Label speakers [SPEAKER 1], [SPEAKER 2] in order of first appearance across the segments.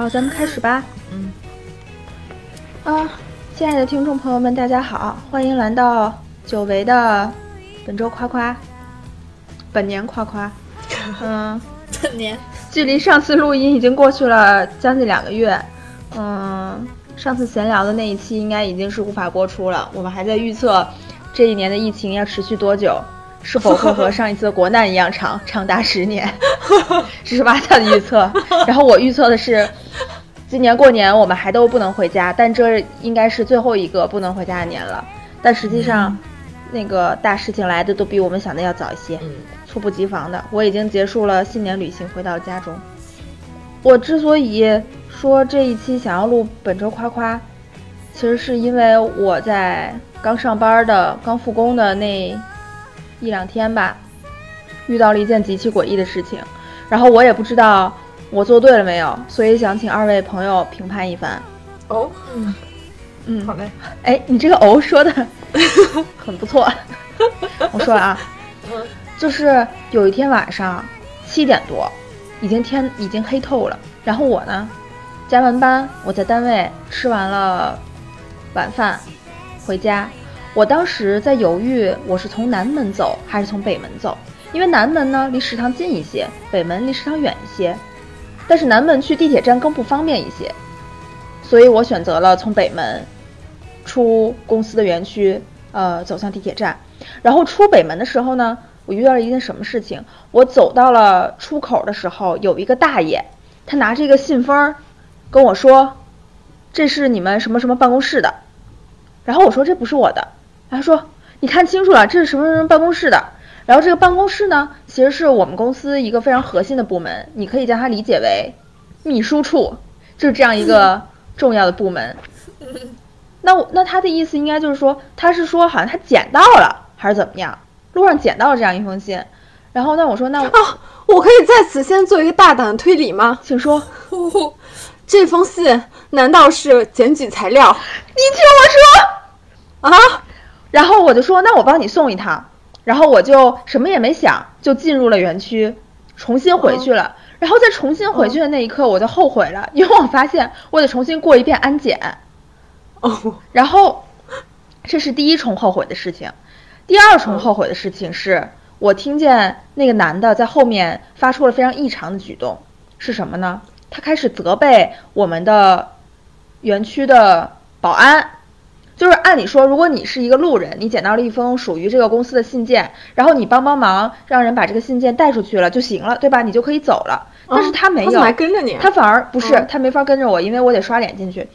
[SPEAKER 1] 好，咱们开始吧。
[SPEAKER 2] 嗯。
[SPEAKER 1] 啊，亲爱的听众朋友们，大家好，欢迎来到久违的本周夸夸，本年夸夸。嗯，
[SPEAKER 2] 本年
[SPEAKER 1] 距离上次录音已经过去了将近两个月。嗯，上次闲聊的那一期应该已经是无法播出了。我们还在预测这一年的疫情要持续多久，是否会和上一次的国难一样长，长达十年。这是娃娃的预测。然后我预测的是，今年过年我们还都不能回家，但这应该是最后一个不能回家的年了。但实际上，那个大事情来的都比我们想的要早一些。
[SPEAKER 2] 嗯。
[SPEAKER 1] 猝不及防的，我已经结束了新年旅行，回到了家中。我之所以说这一期想要录本周夸夸，其实是因为我在刚上班的、刚复工的那一两天吧，遇到了一件极其诡异的事情，然后我也不知道我做对了没有，所以想请二位朋友评判一番。
[SPEAKER 2] 哦，
[SPEAKER 1] 嗯，嗯，
[SPEAKER 2] 好嘞。
[SPEAKER 1] 哎，你这个“哦”说的 很不错。我说啊。
[SPEAKER 2] 嗯。
[SPEAKER 1] 就是有一天晚上七点多，已经天已经黑透了。然后我呢，加完班，我在单位吃完了晚饭，回家。我当时在犹豫，我是从南门走还是从北门走？因为南门呢离食堂近一些，北门离食堂远一些。但是南门去地铁站更不方便一些，所以我选择了从北门出公司的园区，呃，走向地铁站。然后出北门的时候呢。我遇到了一件什么事情？我走到了出口的时候，有一个大爷，他拿着一个信封，跟我说：“这是你们什么什么办公室的。”然后我说：“这不是我的。”他说：“你看清楚了，这是什么什么办公室的。”然后这个办公室呢，其实是我们公司一个非常核心的部门，你可以将它理解为秘书处，就是这样一个重要的部门。那我那他的意思应该就是说，他是说好像他捡到了，还是怎么样？路上捡到了这样一封信，然后那我说那
[SPEAKER 3] 啊，我可以在此先做一个大胆的推理吗？
[SPEAKER 1] 请说。
[SPEAKER 3] 这封信难道是检举材料？
[SPEAKER 1] 你听
[SPEAKER 3] 我说啊！
[SPEAKER 1] 然后我就说那我帮你送一趟，然后我就什么也没想就进入了园区，重新回去了。然后在重新回去的那一刻，我就后悔了，因为我发现我得重新过一遍安检。
[SPEAKER 3] 哦。
[SPEAKER 1] 然后这是第一重后悔的事情。第二重后悔的事情是我听见那个男的在后面发出了非常异常的举动，是什么呢？他开始责备我们的园区的保安，就是按理说，如果你是一个路人，你捡到了一封属于这个公司的信件，然后你帮帮忙，让人把这个信件带出去了就行了，对吧？你就可以走了。但是他没有，
[SPEAKER 3] 还跟着你？
[SPEAKER 1] 他反而不是，他没法跟着我，因为我得刷脸进去。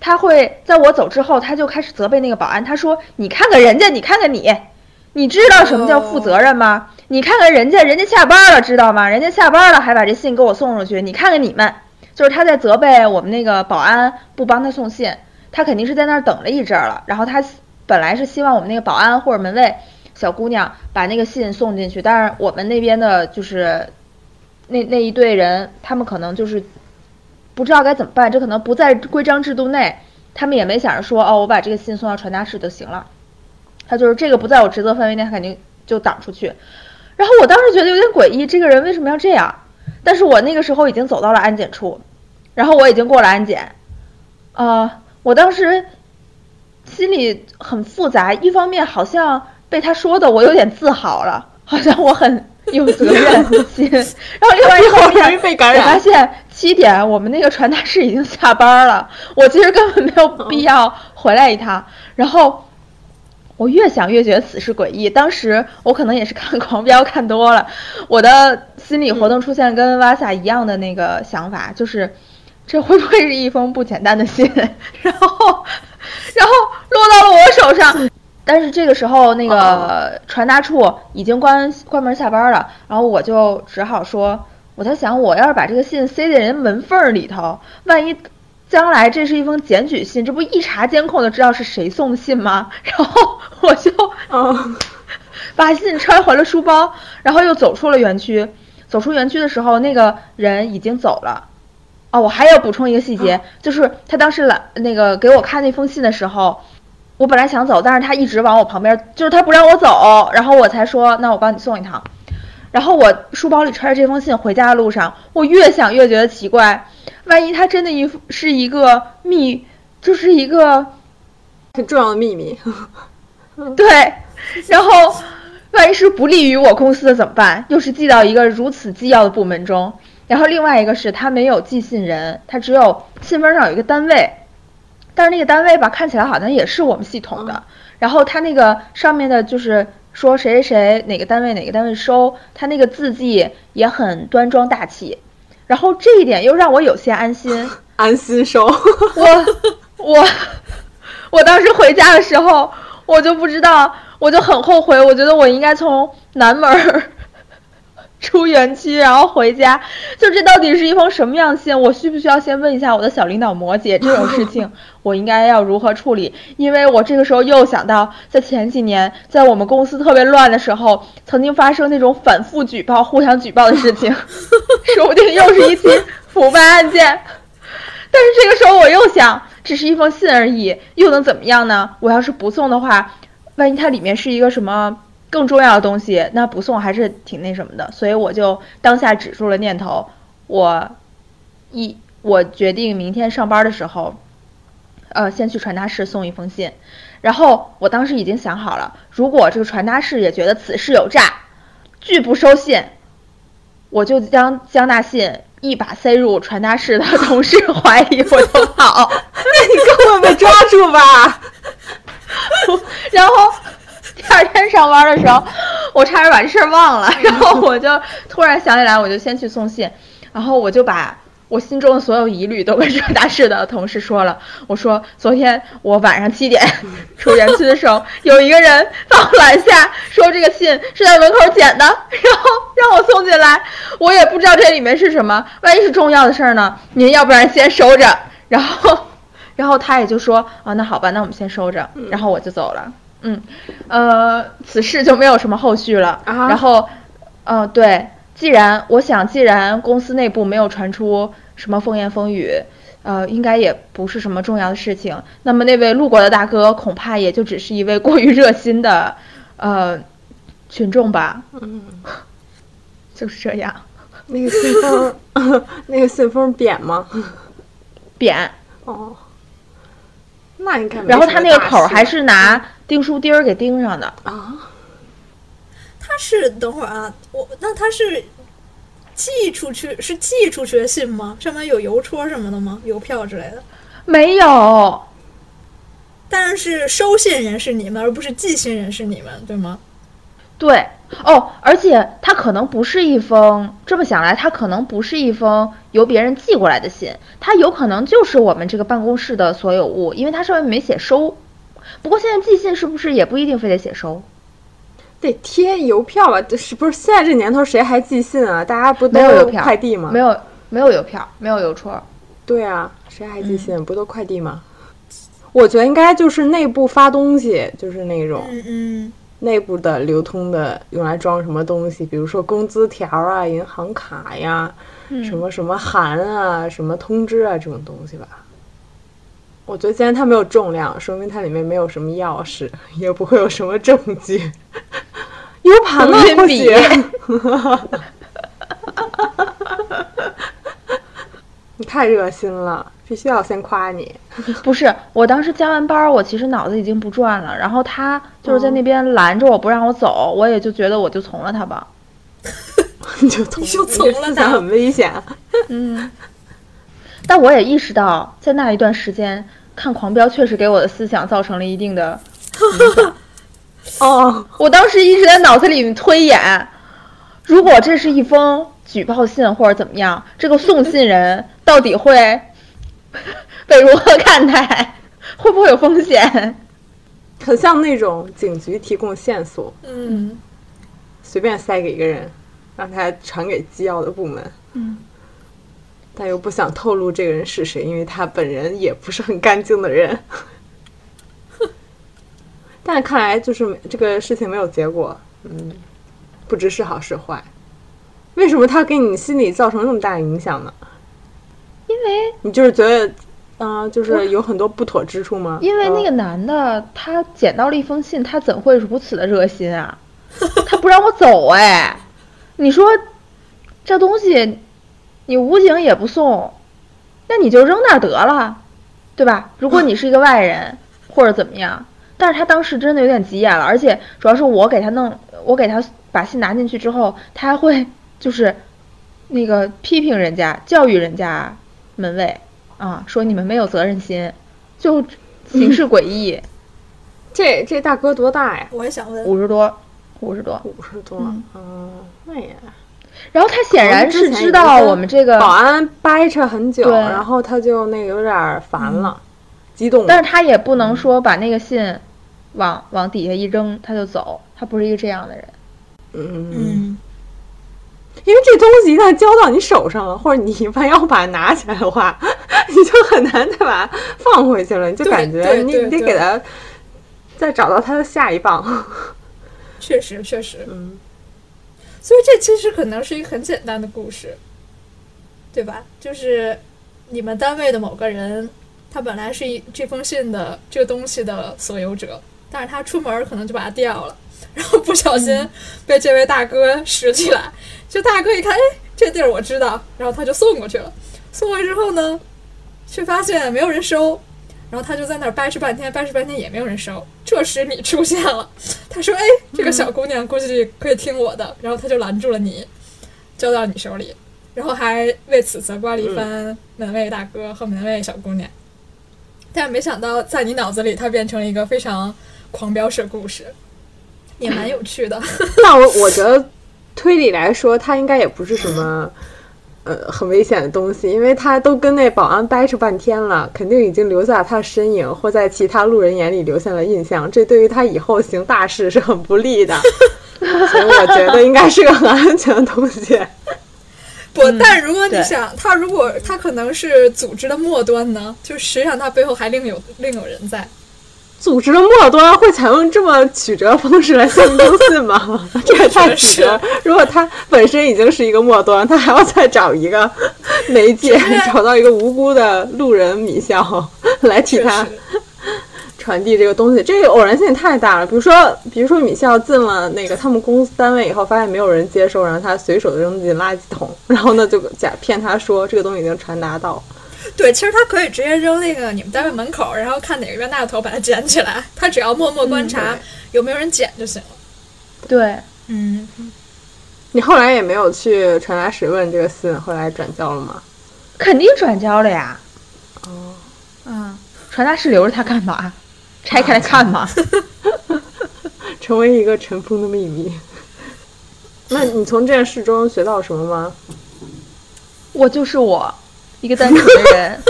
[SPEAKER 1] 他会在我走之后，他就开始责备那个保安，他说：“你看看人家，你看看你。”你知道什么叫负责任吗？你看看人家，人家下班了，知道吗？人家下班了还把这信给我送出去。你看看你们，就是他在责备我们那个保安不帮他送信，他肯定是在那儿等了一阵了。然后他本来是希望我们那个保安或者门卫小姑娘把那个信送进去，但是我们那边的就是那那一队人，他们可能就是不知道该怎么办，这可能不在规章制度内，他们也没想着说哦，我把这个信送到传达室就行了。他就是这个不在我职责范围内，他肯定就挡出去。然后我当时觉得有点诡异，这个人为什么要这样？但是我那个时候已经走到了安检处，然后我已经过了安检。啊，我当时心里很复杂，一方面好像被他说的我有点自豪了，好像我很有责任心。然后另外一方面，我发现七点我们那个传达室已经下班了，我其实根本没有必要回来一趟。然后。我越想越觉得此事诡异。当时我可能也是看狂飙看多了，我的心理活动出现跟瓦萨一样的那个想法，就是这会不会是一封不简单的信？然后，然后落到了我手上。但是这个时候那个传达处已经关关门下班了，然后我就只好说，我在想，我要是把这个信塞在人门缝里头，万一……将来这是一封检举信，这不一查监控就知道是谁送的信吗？然后我就
[SPEAKER 3] 嗯，
[SPEAKER 1] 把信揣回了书包，然后又走出了园区。走出园区的时候，那个人已经走了。哦，我还要补充一个细节，就是他当时来那个给我看那封信的时候，我本来想走，但是他一直往我旁边，就是他不让我走，然后我才说那我帮你送一趟。然后我书包里揣着这封信回家的路上，我越想越觉得奇怪。万一他真的一是一个秘，就是一个
[SPEAKER 3] 很重要的秘密。
[SPEAKER 1] 对，然后万一是不利于我公司的怎么办？又是寄到一个如此机要的部门中。然后另外一个是他没有寄信人，他只有信封上有一个单位，但是那个单位吧看起来好像也是我们系统的。然后他那个上面的就是说谁谁谁哪个单位哪个单位收，他那个字迹也很端庄大气。然后这一点又让我有些安心，
[SPEAKER 3] 安心收。
[SPEAKER 1] 我我我当时回家的时候，我就不知道，我就很后悔，我觉得我应该从南门儿出园区，然后回家。就这到底是一封什么样的信？我需不需要先问一下我的小领导摩羯这种事情，我应该要如何处理？因为我这个时候又想到，在前几年，在我们公司特别乱的时候，曾经发生那种反复举报、互相举报的事情，说不定又是一起腐败案件。但是这个时候我又想，只是一封信而已，又能怎么样呢？我要是不送的话，万一它里面是一个什么更重要的东西，那不送还是挺那什么的。所以我就当下止住了念头，我一我决定明天上班的时候，呃，先去传达室送一封信。然后我当时已经想好了，如果这个传达室也觉得此事有诈，拒不收信，我就将将那信一把塞入传达室的同事怀里，我就跑。
[SPEAKER 3] 那你根本被抓住吧？
[SPEAKER 1] 然后 第二天上班的时候，我差点把这事儿忘了，然后我就突然想起来，我就先去送信，然后我就把我心中的所有疑虑都跟传达室的同事说了。我说昨天我晚上七点 出园区的时候，有一个人把我拦下，说这个信是在门口捡的，然后让我送进来。我也不知道这里面是什么，万一是重要的事儿呢？您要不然先收着，然后。然后他也就说啊，那好吧，那我们先收着，然后我就走了。嗯，呃，此事就没有什么后续了。
[SPEAKER 3] 啊
[SPEAKER 1] 然后，嗯、对，既然我想，既然公司内部没有传出什么风言风语，呃，应该也不是什么重要的事情。那么那位路过的大哥，恐怕也就只是一位过于热心的，呃，群众吧。
[SPEAKER 3] 嗯，
[SPEAKER 1] 就是这样，
[SPEAKER 3] 那个信封，那个信封扁吗？
[SPEAKER 1] 扁。
[SPEAKER 3] 哦，那应该
[SPEAKER 1] 然后他那个口儿还是拿订书钉儿给钉上的。
[SPEAKER 3] 啊，
[SPEAKER 2] 他是等会儿啊，我那他是寄出去是寄出去的信吗？上面有邮戳什么的吗？邮票之类的？
[SPEAKER 1] 没有，
[SPEAKER 2] 但是收信人是你们，而不是寄信人是你们，对吗？
[SPEAKER 1] 对哦，而且它可能不是一封，这么想来，它可能不是一封由别人寄过来的信，它有可能就是我们这个办公室的所有物，因为它上面没写收。不过现在寄信是不是也不一定非得写收？
[SPEAKER 3] 得贴邮票吧？这是不是现在这年头谁还寄信啊？大家不都
[SPEAKER 1] 有邮票，
[SPEAKER 3] 快递吗？
[SPEAKER 1] 没有，没有邮票，没有邮戳。
[SPEAKER 3] 对啊，谁还寄信？不都快递吗？我觉得应该就是内部发东西，就是那种
[SPEAKER 2] 嗯嗯，
[SPEAKER 3] 内部的流通的，用来装什么东西，比如说工资条啊、银行卡呀、什么什么函啊、什么通知啊这种东西吧。我觉得既然它没有重量，说明它里面没有什么钥匙，也不会有什么证据。U 盘呢？或
[SPEAKER 1] 录音笔
[SPEAKER 3] 许。你太热心了，必须要先夸你。
[SPEAKER 1] 不是，我当时加完班儿，我其实脑子已经不转了，然后他就是在那边拦着我不让我走，我也就觉得我就从了他吧。
[SPEAKER 3] 你就从
[SPEAKER 2] 你就从了他
[SPEAKER 3] 很危险。
[SPEAKER 1] 嗯，但我也意识到，在那一段时间看《狂飙》确实给我的思想造成了一定的影响。
[SPEAKER 3] 哦，
[SPEAKER 1] 我当时一直在脑子里推演，如果这是一封举报信或者怎么样，这个送信人到底会 被如何看待？会不会有风险？
[SPEAKER 3] 很像那种警局提供线索，
[SPEAKER 2] 嗯，
[SPEAKER 3] 随便塞给一个人，让他传给机要的部门。
[SPEAKER 1] 嗯，
[SPEAKER 3] 但又不想透露这个人是谁，因为他本人也不是很干净的人。但看来就是这个事情没有结果，嗯，不知是好是坏。为什么他给你心里造成那么大的影响呢？
[SPEAKER 1] 因为
[SPEAKER 3] 你就是觉得，嗯、就是有很多不妥之处吗？
[SPEAKER 1] 因为那个
[SPEAKER 3] 嗯
[SPEAKER 1] 男的他捡到了一封信，他怎会如此的热心啊？他不让我走哎！你说这东西你武警也不送，那你就扔那儿得了，对吧？如果你是一个外人或者怎么样，但是他当时真的有点急眼了，而且主要是我给他弄，我给他把信拿进去之后，他还会就是那个批评人家、教育人家门卫啊，说你们没有责任心，就形式诡异。
[SPEAKER 3] 这这大哥多大呀？
[SPEAKER 2] 我也想问，
[SPEAKER 1] 五十多，五十多，
[SPEAKER 3] 五十多，
[SPEAKER 1] 嗯
[SPEAKER 3] 嗯，那也。
[SPEAKER 1] 然后他显然是知道我们这个
[SPEAKER 3] 保安掰扯很久，然后他就那个有点烦了，激动。
[SPEAKER 1] 但是他也不能说把那个信往往底下一扔他就走，他不是一个这样的人。
[SPEAKER 3] 嗯，
[SPEAKER 2] 嗯，
[SPEAKER 3] 因为这东西一旦交到你手上了，或者你一般要把它拿起来的话，你就很难再把它放回去了，你就感觉你你得给他再找到他的下一棒。
[SPEAKER 2] 确实确实，
[SPEAKER 3] 嗯，
[SPEAKER 2] 所以这其实可能是一个很简单的故事，对吧？就是你们单位的某个人，他本来是一这封信的这个东西的所有者，但是他出门可能就把它掉了，然后不小心被这位大哥拾起来。这大哥一看，哎，这地儿我知道，然后他就送过去了。送过去之后呢，却发现没有人收，然后他就在那儿掰扯半天，掰扯半天也没有人收。这时你出现了，他说：“哎，这个小姑娘估计可以听我的。”然后他就拦住了你，交到你手里，然后还为此责怪了一番门卫大哥和门卫小姑娘。但没想到，在你脑子里，它变成了一个非常狂飙式故事，也蛮有趣的。
[SPEAKER 3] 那我我觉得推理来说，他应该也不是什么。呃，很危险的东西，因为他都跟那保安掰扯半天了，肯定已经留下他的身影，或在其他路人眼里留下了印象，这对于他以后行大事是很不利的。所以我觉得应该是个很安全的东西。
[SPEAKER 2] 不，但如果你
[SPEAKER 1] 对
[SPEAKER 2] 想，他如果他可能是组织的末端呢，就实际上他背后还另有另有人在。
[SPEAKER 3] 组织的末端会采用这么曲折方式来向公信吗？这也太曲折。如果他本身已经是一个末端，他还要再找一个媒介，找到一个无辜的路人米笑来替他 传递这个东西，这个偶然性也太大了。比如说，比如说米笑进了那个他们公司单位以后，发现没有人接收，然后他随手扔进垃圾桶，然后呢就假骗他说这个东西已经传达到。
[SPEAKER 2] 对，其实他可以直接扔那个你们单位门口，然后看哪个冤大头把它捡起来。他只要默默观察
[SPEAKER 3] 对
[SPEAKER 2] 有没有人捡就行了。
[SPEAKER 1] 对，
[SPEAKER 2] 嗯，
[SPEAKER 3] 你后来也没有去传达室问这个信，后来转交了吗？
[SPEAKER 1] 肯定转交了呀。
[SPEAKER 3] 哦，
[SPEAKER 1] 嗯，传达室留着它干嘛？拆开来看嘛。
[SPEAKER 3] 成为一个尘封的秘密。那你从这件事中学到什么吗？
[SPEAKER 1] 我就是我，一个单纯的人。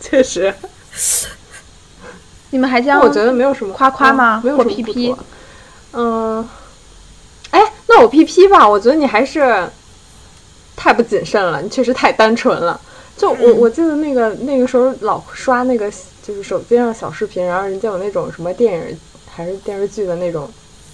[SPEAKER 3] 确实，
[SPEAKER 1] 你们还将
[SPEAKER 3] 我觉得没有什么
[SPEAKER 1] 夸夸吗
[SPEAKER 3] 没有什么
[SPEAKER 1] PP
[SPEAKER 3] 嗯，哎，那我 PP 吧，我觉得你还是太不谨慎了，你确实太单纯了。就我
[SPEAKER 2] 嗯
[SPEAKER 3] 我记得那个那个时候老刷那个就是手机上小视频，然后人家有那种什么电影还是电视剧的那种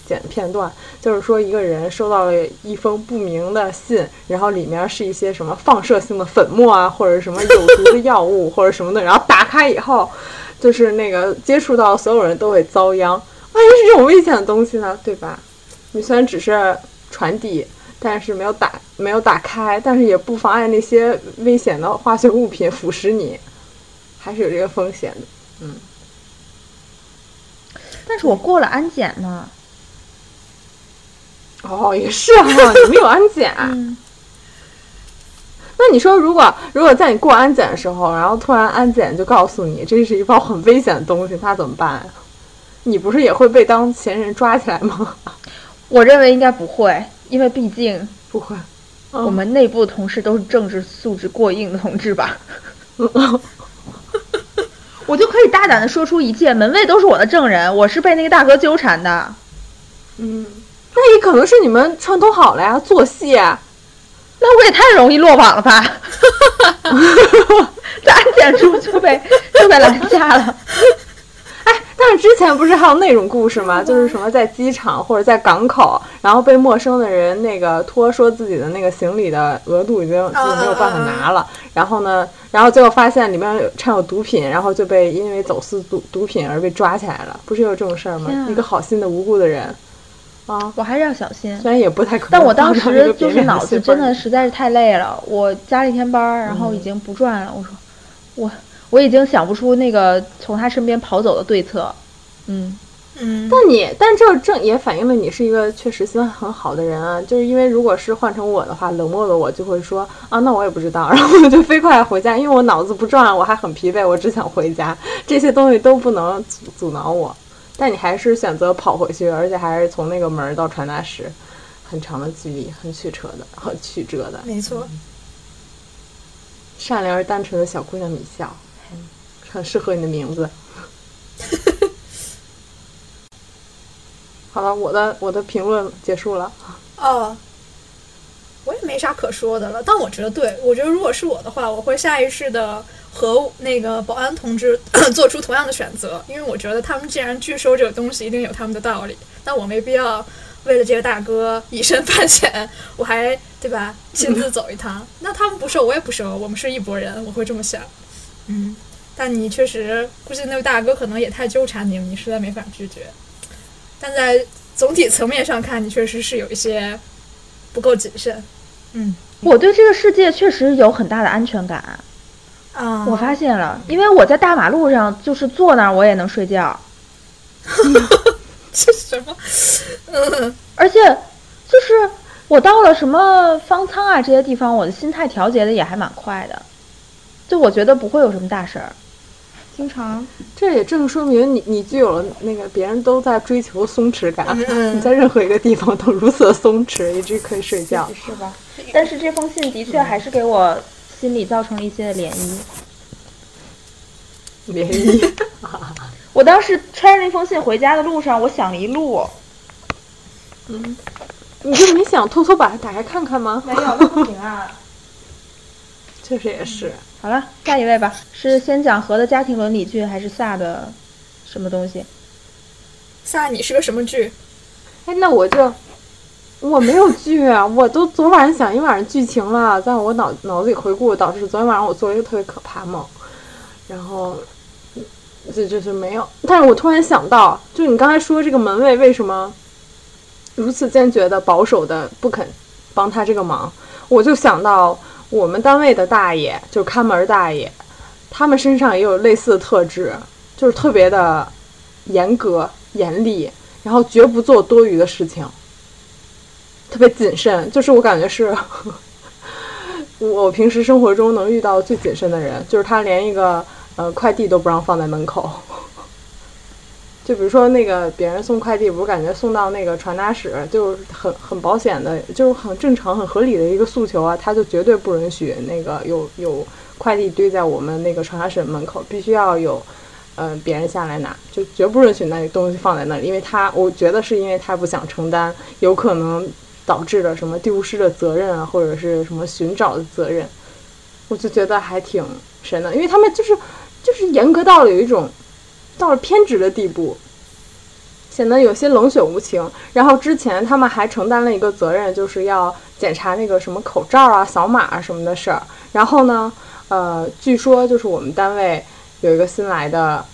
[SPEAKER 3] 剪片段，就是说一个人收到了一封不明的信，然后里面是一些什么放射性的粉末啊，或者什么有毒的药物或者什么的，然后打开以后，就是那个接触到所有人都会遭殃。万一是这种危险的东西呢，对吧？你虽然只是传递，但是没有打没有打开，但是也不妨碍那些危险的化学物品腐蚀你，还是有这个风险的。
[SPEAKER 1] 嗯但是我过了安检呢。
[SPEAKER 3] 哦，也是哈、你们有安检。
[SPEAKER 1] 嗯，
[SPEAKER 3] 那你说，如果如果在你过安检的时候，然后突然安检就告诉你这是一包很危险的东西，那怎么办呀？你不是也会被当嫌疑人抓起来吗？
[SPEAKER 1] 我认为应该不会，因为毕竟
[SPEAKER 3] 不会。
[SPEAKER 1] 我们内部同事都是政治素质过硬的同志吧。我就可以大胆的说出一切，门卫都是我的证人，我是被那个大哥纠缠的。
[SPEAKER 3] 嗯，那也可能是你们串通好了呀，做戏啊。
[SPEAKER 1] 那我也太容易落网了吧？在安检处就被就被拦下了。
[SPEAKER 3] 哎，但是之前不是还有那种故事吗？就是什么在机场或者在港口，然后被陌生的人那个托说自己的那个行李的额度已经就没有办法拿了，然后呢，然后最后发现里面有掺有毒品，然后就被因为走私毒毒品而被抓起来了。不是有这种事儿吗一个好心的无辜的人，啊，
[SPEAKER 1] 我还是要小心。
[SPEAKER 3] 虽然也不太可能。
[SPEAKER 1] 但我当时就是脑子真的实在是太累了，我加了一天班儿，然后已经不转了。我说，我我已经想不出那个从他身边跑走的对策。嗯，
[SPEAKER 2] 嗯，
[SPEAKER 3] 但你，但这正也反映了你是一个确实心很好的人啊。就是因为如果是换成我的话，冷漠的我就会说啊，那我也不知道，然后我就飞快回家，因为我脑子不转，我还很疲惫，我只想回家，这些东西都不能阻阻挠我。但你还是选择跑回去，而且还是从那个门儿到传达室，很长的距离，很曲折的，很曲折的。
[SPEAKER 2] 没错。
[SPEAKER 3] 善良而单纯的小姑娘米笑，很适合你的名字。好了，我的我的评论结束了。
[SPEAKER 2] 哦，我也没啥可说的了。但我觉得对，我觉得如果是我的话，我会下意识的和那个保安同志 做出同样的选择，因为我觉得他们既然拒收这个东西，一定有他们的道理。但我没必要为了这个大哥以身犯险，我还对吧亲自走一趟。那他们不收，我也不收，我们是一拨人，我会这么想。嗯，但你确实估计那位大哥可能也太纠缠你了，你实在没法拒绝。但在总体层面上看，你确实是有一些不够谨慎。嗯
[SPEAKER 1] 我对这个世界确实有很大的安全感。
[SPEAKER 2] 啊，
[SPEAKER 1] 我发现了，因为我在大马路上，就是坐那儿我也能睡觉，
[SPEAKER 2] 这什么？嗯，
[SPEAKER 1] 而且就是我到了什么方舱啊这些地方，我的心态调节的也还蛮快的，就我觉得不会有什么大事儿。经常
[SPEAKER 3] 这也正说明你你具有了那个别人都在追求松弛感，
[SPEAKER 2] 嗯
[SPEAKER 3] 你在任何一个地方都如此的松弛，以至于可以睡觉。
[SPEAKER 1] 是吧？但是这封信的确还是给我心里造成了一些涟漪。
[SPEAKER 3] 涟漪，
[SPEAKER 1] 我当时揣着那封信回家的路上，我想了一路，嗯
[SPEAKER 3] 你就没想偷偷把它打开看看吗？
[SPEAKER 1] 没有，那不行啊。
[SPEAKER 3] 确实也是。
[SPEAKER 1] 好了，下一位吧。是先讲和的家庭伦理剧，还是萨的什么东西？
[SPEAKER 2] 萨，你是个什么剧？
[SPEAKER 3] 哎，那我就我没有剧啊，我都昨晚上想一晚上剧情了，在我脑脑子里回顾，导致昨天晚上我做了一个特别可怕梦，然后这就是没有。但是我突然想到，就你刚才说这个门卫为什么如此坚决的、保守的不肯帮他这个忙，我就想到我们单位的大爷，就是看门大爷，他们身上也有类似的特质，就是特别的严格、严厉，然后绝不做多余的事情，特别谨慎。就是我感觉是我平时生活中能遇到最谨慎的人，就是他连一个呃快递都不让放在门口。就比如说那个别人送快递，不是感觉送到那个传达室，就是很很保险的，就是很正常、很合理的一个诉求啊，他就绝对不允许那个有有快递堆在我们那个传达室门口，必须要有，呃，别人下来拿，就绝不允许那东西放在那里，因为他，我觉得是因为他不想承担有可能导致的什么丢失的责任啊，或者是什么寻找的责任，我就觉得还挺神的，因为他们就是就是严格到了有一种。到了偏执的地步，显得有些冷血无情。然后之前他们还承担了一个责任，就是要检查那个什么口罩啊、扫码啊什么的事儿。然后呢，呃，据说就是我们单位有一个新来的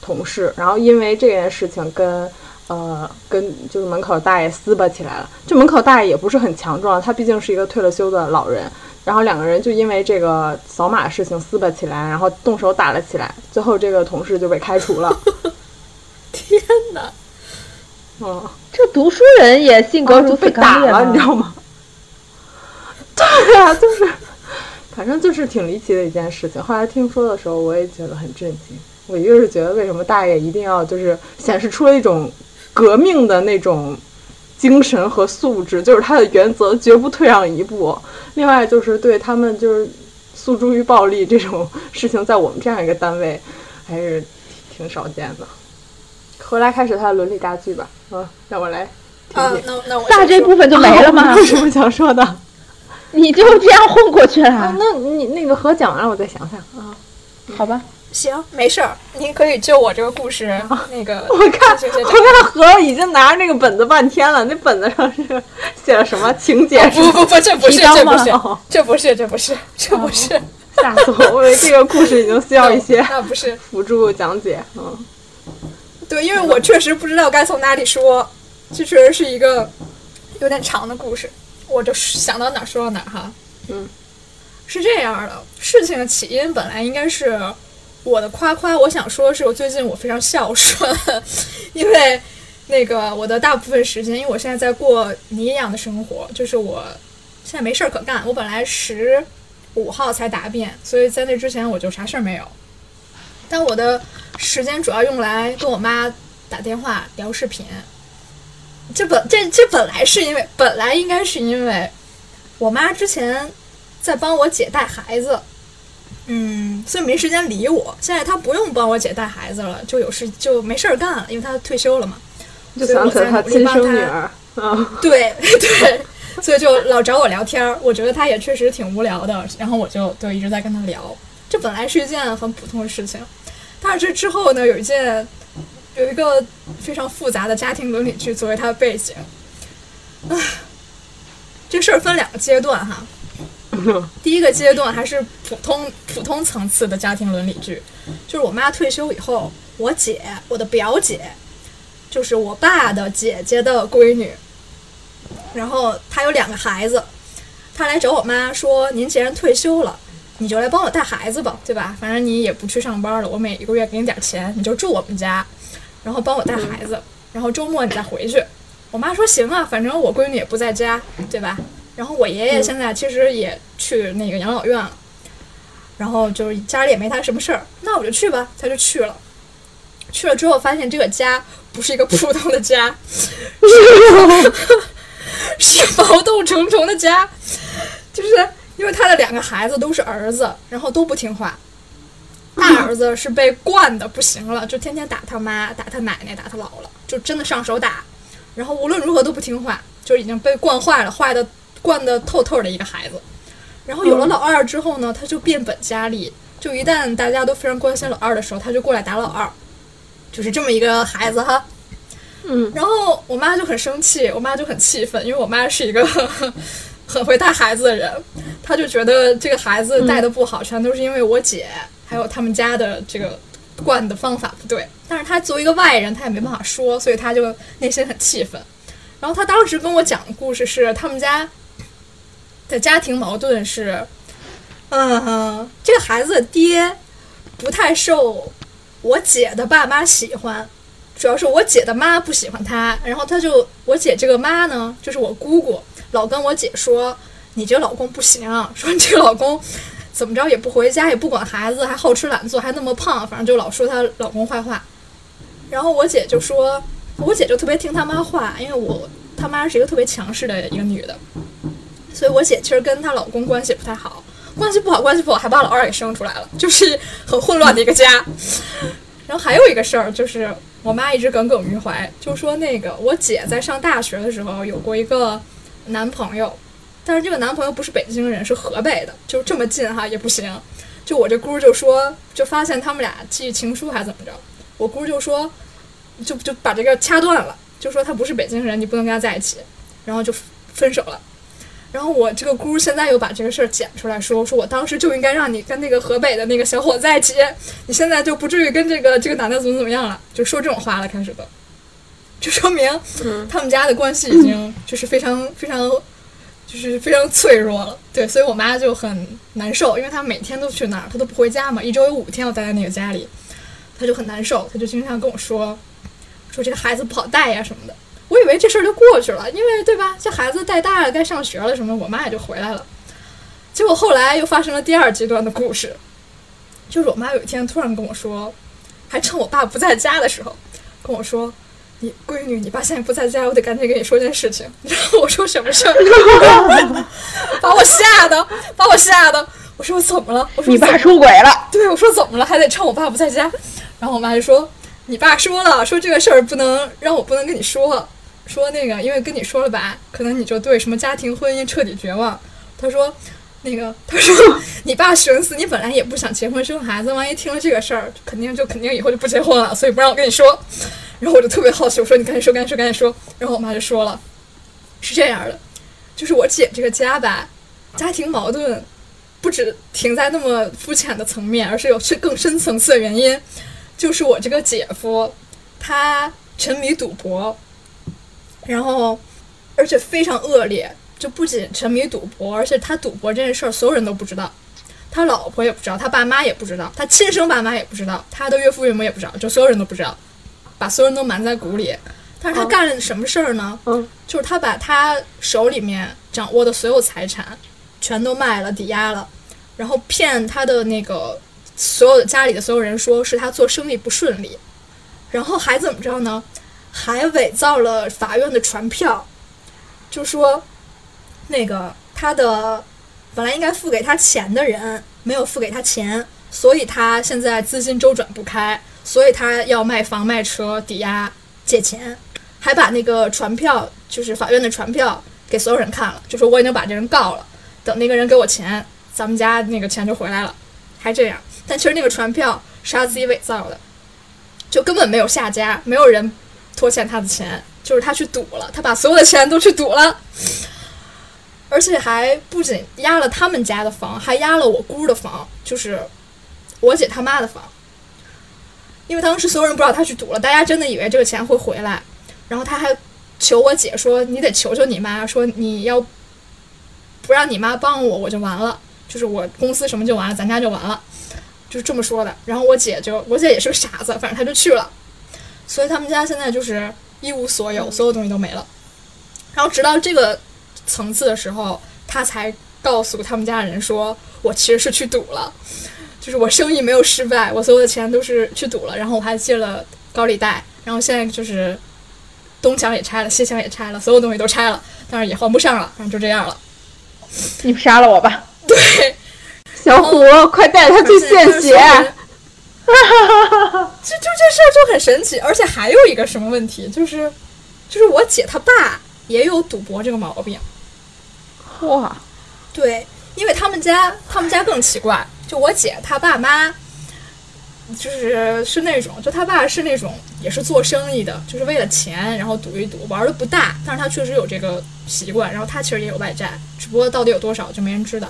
[SPEAKER 3] 同事，然后因为这件事情跟呃跟就是门口大爷撕巴起来了。这门口大爷也不是很强壮，他毕竟是一个退了休的老人。然后两个人就因为这个扫码事情撕巴起来，然后动手打了起来，最后这个同事就被开除了。
[SPEAKER 2] 天哪！
[SPEAKER 3] 嗯，
[SPEAKER 1] 这读书人也性格
[SPEAKER 3] 啊
[SPEAKER 1] 如此
[SPEAKER 3] 就被打
[SPEAKER 1] 刚烈
[SPEAKER 3] 了，你知？道吗？对啊，就是，反正就是挺离奇的一件事情。后来听说的时候，我也觉得很震惊。我一个是觉得为什么大爷一定要就是显示出了一种革命的那种精神和素质，就是他的原则绝不退让一步。另外就是对他们就是诉诸于暴力这种事情，在我们这样一个单位还是挺少见的。回来开始他的伦理大剧吧，嗯，让我来听
[SPEAKER 2] 那那我
[SPEAKER 1] 萨
[SPEAKER 2] 先说
[SPEAKER 1] 这部分就没了吗？
[SPEAKER 3] 有什么想说的？
[SPEAKER 1] 你就这样混过去
[SPEAKER 3] 啊
[SPEAKER 1] 了？，
[SPEAKER 3] 那你那个和讲完了，我再想想啊。
[SPEAKER 1] 好吧，
[SPEAKER 2] 行，没事儿，您可以就我这个故事那个，
[SPEAKER 3] 我看
[SPEAKER 2] 行行
[SPEAKER 3] 我
[SPEAKER 2] 行
[SPEAKER 3] 看何已经拿着那个本子半天了，那本子上是写了什么 情节？
[SPEAKER 2] 不不不，这不是，这不是，这不是，这不是，这不是，
[SPEAKER 3] 吓死我！我以为这个故事已经需要一些
[SPEAKER 2] 那不是。
[SPEAKER 3] 辅助讲解。嗯，
[SPEAKER 2] 对，因为我确实不知道该从哪里说。这确实是一个有点长的故事，我就想到哪儿说到哪儿哈。
[SPEAKER 3] 嗯，
[SPEAKER 2] 是这样的，事情的起因本来应该是我的夸夸，我想说的是我最近我非常孝顺，因为那个我的大部分时间，因为我现在在过你一样的生活，就是我现在没事儿可干，我本来十五号才答辩，所以在那之前我就啥事儿没有。但我的时间主要用来跟我妈打电话聊视频。这本这这本来是因为本来应该是因为我妈之前在帮我姐带孩子，嗯，所以没时间理我。现在他不用帮我姐带孩子了，就有事就没事儿干了，因为他退休了嘛。
[SPEAKER 3] 就想起了他亲生女儿啊。
[SPEAKER 2] 对 对，所以就老找我聊天儿。我觉得他也确实挺无聊的，然后我就就一直在跟他聊。这本来是一件很普通的事情，但是这之后呢，有一件有一个非常复杂的家庭伦理剧作为他的背景。唉，这事儿分两个阶段哈。第一个阶段还是普通普通层次的家庭伦理剧，就是我妈退休以后，我姐，我的表姐，就是我爸的姐姐的闺女，然后她有两个孩子，她来找我妈说：“您既然退休了，你就来帮我带孩子吧，对吧？反正你也不去上班了，我每一个月给你点钱，你就住我们家，然后帮我带孩子，然后周末你再回去。”我妈说：“行啊，反正我闺女也不在家，对吧？”然后我爷爷现在其实也去那个养老院了，然后就是家里也没他什么事儿，那我就去吧，他就去了。去了之后发现这个家不是一个普通的家，是 矛盾重重的家，就是因为他的两个孩子都是儿子，然后都不听话。大儿子是被惯的不行了，就天天打他妈、打他奶奶、打他姥姥，就真的上手打。然后无论如何都不听话，就已经被惯坏了，坏的。惯得透透的一个孩子，然后有了老二之后呢，他就变本加厉。就一旦大家都非常关心老二的时候，他就过来打老二，就是这么一个孩子哈。
[SPEAKER 3] 嗯，
[SPEAKER 2] 然后我妈就很生气，我妈就很气愤，因为我妈是一个 很会带孩子的人，她就觉得这个孩子带的不好，全都是因为我姐还有他们家的这个惯的方法不对。但是她作为一个外人，她也没办法说，所以她就内心很气愤。然后她当时跟我讲的故事是他们家。的家庭矛盾是，嗯，这个孩子的爹不太受我姐的爸妈喜欢，主要是我姐的妈不喜欢他，然后他就我姐这个妈呢，就是我姑姑，老跟我姐说你这个老公不行，说你这个老公怎么着也不回家，也不管孩子，还好吃懒做，还那么胖，反正就老说她老公坏话。然后我姐就说，我姐就特别听她妈话，因为我她妈是一个特别强势的一个女的。所以，我姐其实跟她老公关系不太好，关系不好，关系不好，还把老二给生出来了，就是很混乱的一个家。然后还有一个事儿，就是我妈一直耿耿于怀，就说那个我姐在上大学的时候有过一个男朋友，但是这个男朋友不是北京人，是河北的，就这么近哈也不行。就我这姑就说，就发现他们俩寄情书还怎么着，我姑就说，就就把这个掐断了，就说他不是北京人，你不能跟他在一起，然后就分手了。然后我这个姑现在又把这个事儿捡出来说，说我当时就应该让你跟那个河北的那个小伙在一起，你现在就不至于跟这个这个男的怎么怎么样了，就说这种话了，开始的，就说明他们家的关系已经就是非常非常就是非常脆弱了。对，所以我妈就很难受，因为她每天都去那儿，她都不回家嘛，一周有五天要待在那个家里，她就很难受，她就经常跟我说，说这个孩子不好带呀什么的。我以为这事儿就过去了，因为对吧？这孩子带大了，该上学了什么，我妈也就回来了。结果后来又发生了第二阶段的故事，就是我妈有一天突然跟我说，还趁我爸不在家的时候跟我说：“你闺女，你爸现在不在家，我得赶紧跟你说件事情。”然后我说什么事儿？把我吓的，把我吓的。我说怎么了？我说
[SPEAKER 1] 你爸出轨了。
[SPEAKER 2] 对，我说怎么了？还得趁我爸不在家。然后我妈就说：“你爸说了，说这个事儿不能让我不能跟你说。”说那个，因为跟你说了吧，可能你就对什么家庭婚姻彻底绝望。他说，那个，他说 你爸寻思你本来也不想结婚生孩子，万一听了这个事儿，肯定就肯定以后就不结婚了，所以不让我跟你说。然后我就特别好奇，我说你赶紧说，赶紧说，赶紧说。然后我妈就说了，是这样的，就是我姐这个家吧，家庭矛盾不止停在那么肤浅的层面，而是有是更深层次的原因，就是我这个姐夫他沉迷赌博。然后而且非常恶劣，就不仅沉迷赌博，而且他赌博这件事儿所有人都不知道，他老婆也不知道，他爸妈也不知道，他亲生爸妈也不知道，他的岳父岳母也不知道，就所有人都不知道，把所有人都瞒在鼓里。但是他
[SPEAKER 3] 哦
[SPEAKER 2] 干了什么事儿呢？
[SPEAKER 3] 嗯，
[SPEAKER 2] 就是他把他手里面掌握的所有财产全都卖了，抵押了，然后骗他的那个所有的家里的所有人说是他做生意不顺利，然后还怎么着呢？还伪造了法院的传票，就说那个他的本来应该付给他钱的人没有付给他钱，所以他现在资金周转不开，所以他要卖房卖车抵押借钱，还把那个传票，就是法院的传票给所有人看了，就说我已经把这人告了，等那个人给我钱，咱们家那个钱就回来了，还这样。但其实那个传票是他自己伪造的，就根本没有下家，没有人拖欠他的钱，就是他去赌了，他把所有的钱都去赌了，而且还不仅押了他们家的房，还押了我姑的房，就是我姐他妈的房。因为当时所有人不知道他去赌了，大家真的以为这个钱会回来，然后他还求我姐说：“你得求求你妈，说你要不让你妈帮我，我就完了，就是我公司什么就完了，咱家就完了。”就是这么说的。然后我姐就，我姐也是个傻子，反正她就去了。所以他们家现在就是一无所有，所有东西都没了。然后直到这个层次的时候，他才告诉他们家人说：“我其实是去赌了，就是我生意没有失败，我所有的钱都是去赌了，然后我还借了高利贷，然后现在就是东墙也拆了，西墙也拆了，所有东西都拆了，但是也还不上了，反正就这样了。
[SPEAKER 1] 你杀了我吧！
[SPEAKER 2] 对，
[SPEAKER 3] 小虎，快带他去献血！
[SPEAKER 2] 就就这事儿就很神奇，而且还有一个什么问题，就是就是我姐她爸也有赌博这个毛病。
[SPEAKER 1] 哇，
[SPEAKER 2] 对，因为他们家他们家更奇怪，就我姐她爸妈，就是是那种，就他爸是那种也是做生意的，就是为了钱，然后赌一赌，玩的不大，但是他确实有这个习惯，然后他其实也有外债，只不过到底有多少就没人知道。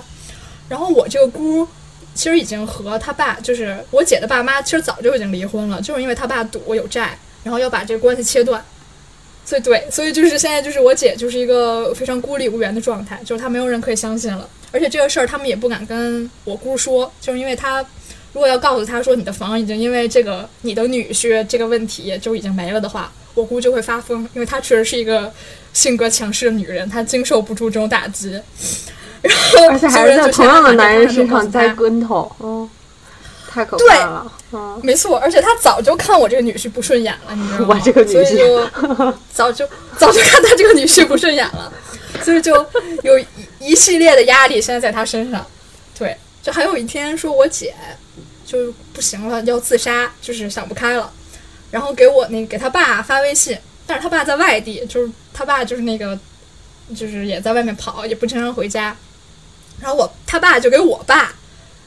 [SPEAKER 2] 然后我这个姑。其实已经和他爸，就是我姐的爸妈，其实早就已经离婚了，就是因为他爸赌有债，然后要把这个关系切断。所以对，所以就是现在就是我姐就是一个非常孤立无援的状态，就是她没有人可以相信了，而且这个事儿他们也不敢跟我姑说，就是因为她如果要告诉她说你的房已经因为这个你的女婿这个问题就已经没了的话，我姑就会发疯，因为她确实是一个性格强势的女人，她经受不住这种打击，然后
[SPEAKER 3] 而且还是在同样的男人身上栽跟头，嗯，太可怕了，嗯，
[SPEAKER 2] 没错，而且他早就看我这个女婿不顺眼了，你知道吗？
[SPEAKER 3] 我这个女
[SPEAKER 2] 所以就早就早就看他这个女婿不顺眼了，所以就有一一系列的压力现在在他身上。对，就还有一天说我姐就不行了，要自杀，就是想不开了，然后给我那给他爸发微信，但是他爸在外地，就是他爸就是那个就是也在外面跑，也不经常回家。然后我他爸就给我爸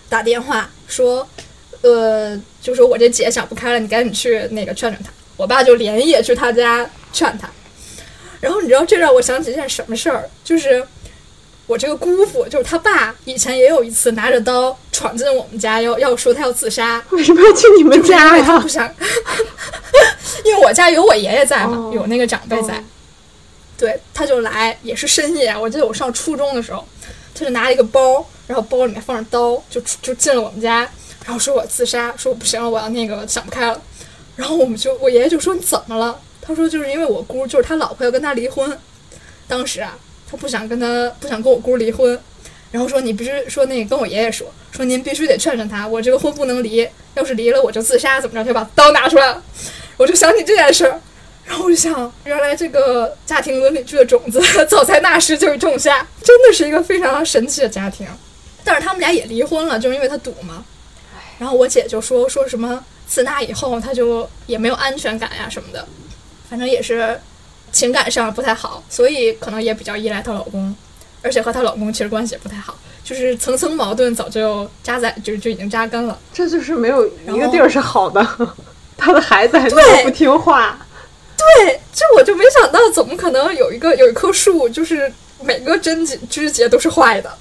[SPEAKER 2] 打电话说，呃，就说我这姐想不开了，你赶紧去那个劝劝她。我爸就连夜去他家劝她。然后你知道这让我想起一件什么事儿，就是我这个姑父，就是他爸以前也有一次拿着刀闯进我们家，要要说他要自杀，
[SPEAKER 3] 为什么要去你们家呀
[SPEAKER 2] 不？想，因为我家有我爷爷在嘛，
[SPEAKER 3] 哦
[SPEAKER 2] 有那个长辈在。
[SPEAKER 3] 哦
[SPEAKER 2] 对，他就来，也是深夜。我记得我上初中的时候，他就拿了一个包，然后包里面放着刀，就就进了我们家，然后说我自杀，说我不行了，我要那个想不开了。然后我们就我爷爷就说你怎么了？他说就是因为我姑就是他老婆要跟他离婚，当时啊他不想跟他不想跟我姑离婚，然后说你必须说那个跟我爷爷说说您必须得劝劝他，我这个婚不能离，要是离了我就自杀怎么着？就把刀拿出来了，我就想起这件事儿。然后我就想，原来这个家庭伦理剧的种子 早在那时就种下，真的是一个非常神奇的家庭。但是他们俩也离婚了，就是因为他赌嘛。然后我姐就说说什么自那以后他就也没有安全感呀什么的，反正也是情感上不太好，所以可能也比较依赖她老公，而且和她老公其实关系也不太好，就是层层矛盾早就扎在就就已经扎根了。
[SPEAKER 3] 这就是没有一个地儿是好的，他的孩子还那
[SPEAKER 2] 对
[SPEAKER 3] 么不听话，
[SPEAKER 2] 对，这我就没想到，怎么可能有一个有一棵树，就是每个针节枝节都是坏的，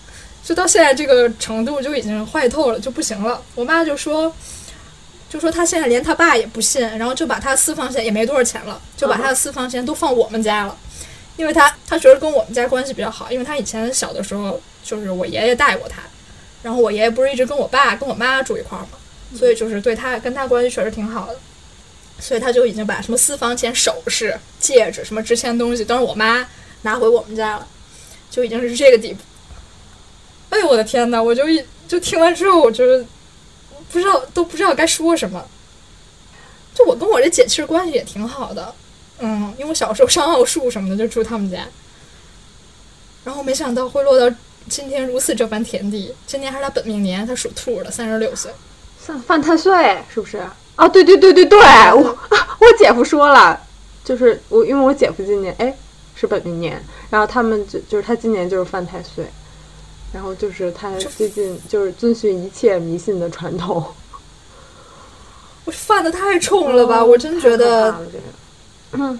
[SPEAKER 2] 就到现在这个程度就已经坏透了，就不行了。我妈就说，就说她现在连她爸也不信，然后就把她私房钱也没多少钱了，就把她的私房钱都放我们家了。因为他他觉得跟我们家关系比较好，因为他以前小的时候就是我爷爷带过他，然后我爷爷不是一直跟我爸跟我妈住一块儿嘛，所以就是对他跟他关系确实挺好的，所以他就已经把什么私房钱、首饰、戒指什么值钱东西都是我妈拿回我们家了，就已经是这个地步。哎呦我的天呐，我就一就听完之后，我觉得不知道都不知道该说什么。就我跟我这姐其实关系也挺好的，嗯，因为我小时候上奥数什么的就住他们家，然后没想到会落到今天如此这般田地。今年还是他本命年，他属兔的，三十六岁。
[SPEAKER 3] 算犯太岁是不是？啊，对对对对对，我 我姐夫说了，就是我因为我姐夫今年哎是本命年，然后他们就就是他今年就是犯太岁，然后就是他最近就是遵循一切迷信的传统。
[SPEAKER 2] 我犯的太冲了吧！我真觉得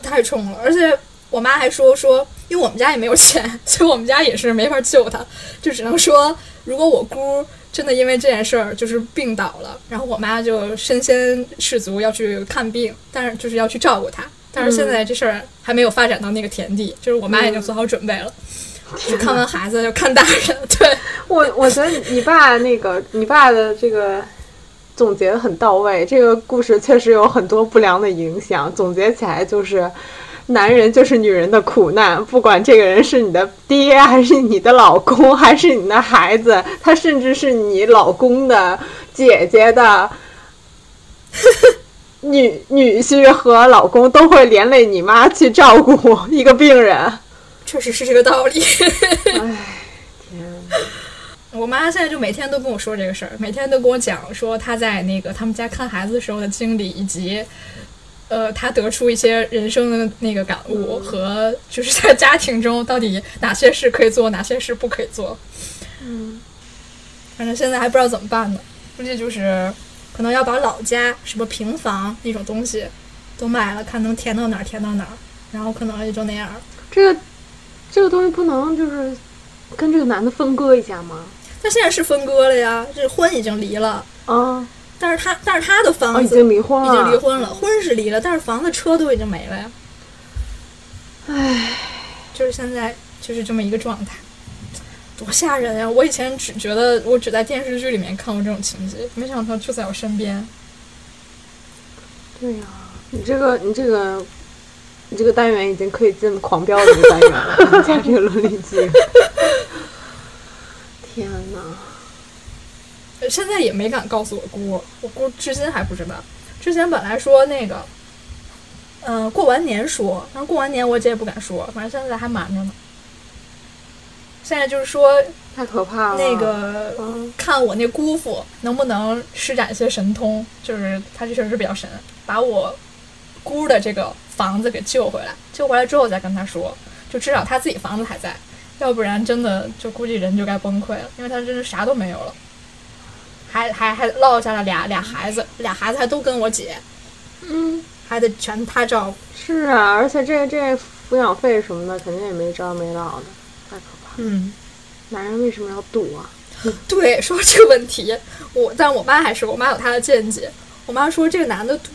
[SPEAKER 3] 太
[SPEAKER 2] 冲了，而且我妈还说说，因为我们家也没有钱，所以我们家也是没法救他，就只能说，如果我姑真的因为这件事儿就是病倒了，然后我妈就身先士卒要去看病，但是就是要去照顾她。但是现在这事儿还没有发展到那个田地，就是我妈已经做好准备了，就看完孩子就看大人。对，
[SPEAKER 3] 我我觉得你爸那个你爸的这个总结的很到位，这个故事确实有很多不良的影响。总结起来就是，男人就是女人的苦难，不管这个人是你的爹，还是你的老公，还是你的孩子，他甚至是你老公的姐姐的。女女婿和老公都会连累你妈去照顾一个病人，
[SPEAKER 2] 确实是这个道理。
[SPEAKER 3] 哎，天。
[SPEAKER 2] 我妈现在就每天都跟我说这个事儿，每天都跟我讲说她在那个他们家看孩子的时候的经历，以及呃他得出一些人生的那个感悟和就是在家庭中到底哪些事可以做，哪些事不可以做。
[SPEAKER 3] 嗯，
[SPEAKER 2] 反正现在还不知道怎么办呢，估计就是可能要把老家什么平房那种东西都卖了，看能填到哪儿填到哪儿，然后可能也就那样。
[SPEAKER 3] 这个这个东西不能就是跟这个男的分割一下吗？
[SPEAKER 2] 他现在是分割了呀，这婚已经离了。
[SPEAKER 3] 啊，
[SPEAKER 2] 但是他，但是他的房
[SPEAKER 3] 哦，
[SPEAKER 2] 子
[SPEAKER 3] 已经离婚了
[SPEAKER 2] 已
[SPEAKER 3] 了，
[SPEAKER 2] 经离婚了，婚是离了，但是房子、车都已经没了呀。
[SPEAKER 3] 唉，
[SPEAKER 2] 就是现在就是这么一个状态，多吓人呀！我以前只觉得我只在电视剧里面看过这种情节，没想到就在我身边。
[SPEAKER 3] 对呀、你这个你这个你这个单元已经可以进狂飙这个单元了，你加这个伦理剧。天
[SPEAKER 2] 现在也没敢告诉我姑，我姑至今还不知道。之前本来说那个，嗯、过完年说，然后过完年我姐也不敢说，反正现在还瞒着呢。现在就是说，
[SPEAKER 3] 太可怕了。
[SPEAKER 2] 那个
[SPEAKER 3] 嗯，
[SPEAKER 2] 看我那姑父能不能施展一些神通，就是他这确实是比较神，把我姑的这个房子给救回来。救回来之后再跟他说，就至少他自己房子还在，要不然真的就估计人就该崩溃了，因为他真是啥都没有了，还还还落下了俩俩孩子，俩孩子还都跟我姐，
[SPEAKER 3] 嗯，
[SPEAKER 2] 还得全他照顾。
[SPEAKER 3] 是啊，而且这这抚养费什么的肯定也没着没落的，太可怕了。
[SPEAKER 2] 嗯，
[SPEAKER 3] 男人为什么要赌啊？
[SPEAKER 2] 对，说这个问题，我但我妈还是我妈有她的见解。我妈说这个男的赌，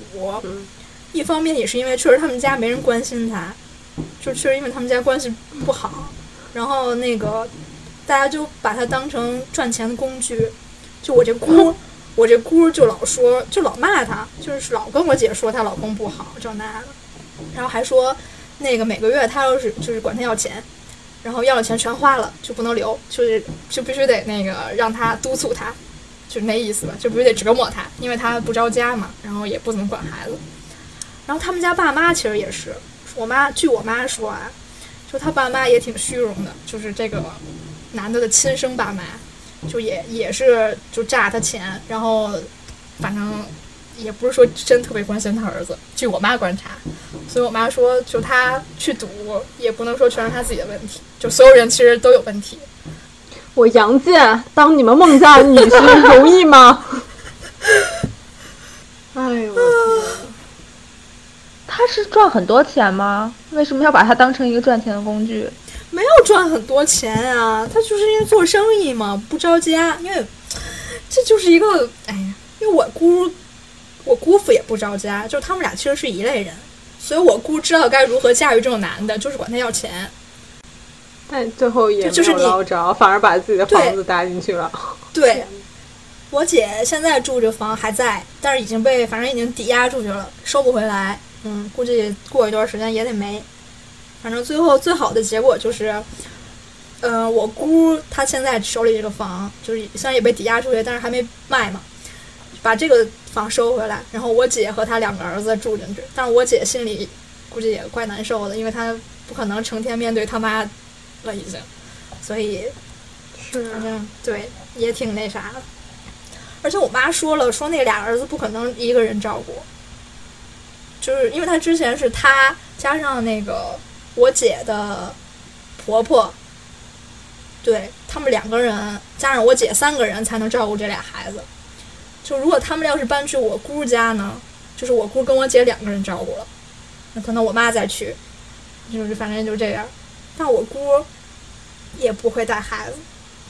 [SPEAKER 3] 嗯
[SPEAKER 2] 一方面也是因为确实他们家没人关心他，就确实因为他们家关系不好，然后那个大家就把他当成赚钱的工具。就我这姑，我这姑就老说，就老骂她，就是老跟我姐说她老公不好，这那的，然后还说那个每个月她要是就是管她要钱，然后要了钱全花了就不能留，就是就必须得那个让他督促她，就那意思吧，就必须得折磨她，因为她不着家嘛，然后也不怎么管孩子。然后他们家爸妈其实也是，我妈据我妈说啊，就他爸妈也挺虚荣的，就是这个男的的亲生爸妈，就也也是就诈他钱，然后反正也不是说真特别关心他儿子，据我妈观察，所以我妈说，就他去赌，也不能说全是他自己的问题，就所有人其实都有问题。
[SPEAKER 3] 我杨建当你们孟家女婿容易吗？哎呦！
[SPEAKER 1] 他是赚很多钱吗？为什么要把他当成一个赚钱的工具？
[SPEAKER 2] 没有赚很多钱啊，他就是因为做生意嘛，不着家。因为这就是一个，哎呀，因为我姑，我姑父也不着家，就他们俩其实是一类人，所以我姑知道该如何驾驭这种男的，就是管他要钱。
[SPEAKER 3] 但最后也
[SPEAKER 2] 就是你
[SPEAKER 3] 没有捞着，反而把自己的房子搭进去了。
[SPEAKER 2] 对，我姐现在住这房还在，但是已经被反正已经抵押出去了，收不回来。嗯，估计过一段时间也得没。反正最后最好的结果就是，嗯、我姑她现在手里这个房，就是虽然也被抵押出去，但是还没卖嘛，把这个房收回来，然后我姐和她两个儿子住进去。但是我姐心里估计也怪难受的，因为她不可能成天面对他妈了已经，所以
[SPEAKER 3] 是
[SPEAKER 2] 反正对，也挺那啥的。而且我妈说了，说那俩儿子不可能一个人照顾，就是因为她之前是她加上那个我姐的婆婆，对他们两个人加上我姐三个人才能照顾这俩孩子。就如果他们要是搬去我姑家呢，就是我姑跟我姐两个人照顾了，那可能我妈再去，就是反正就这样。但我姑也不会带孩子，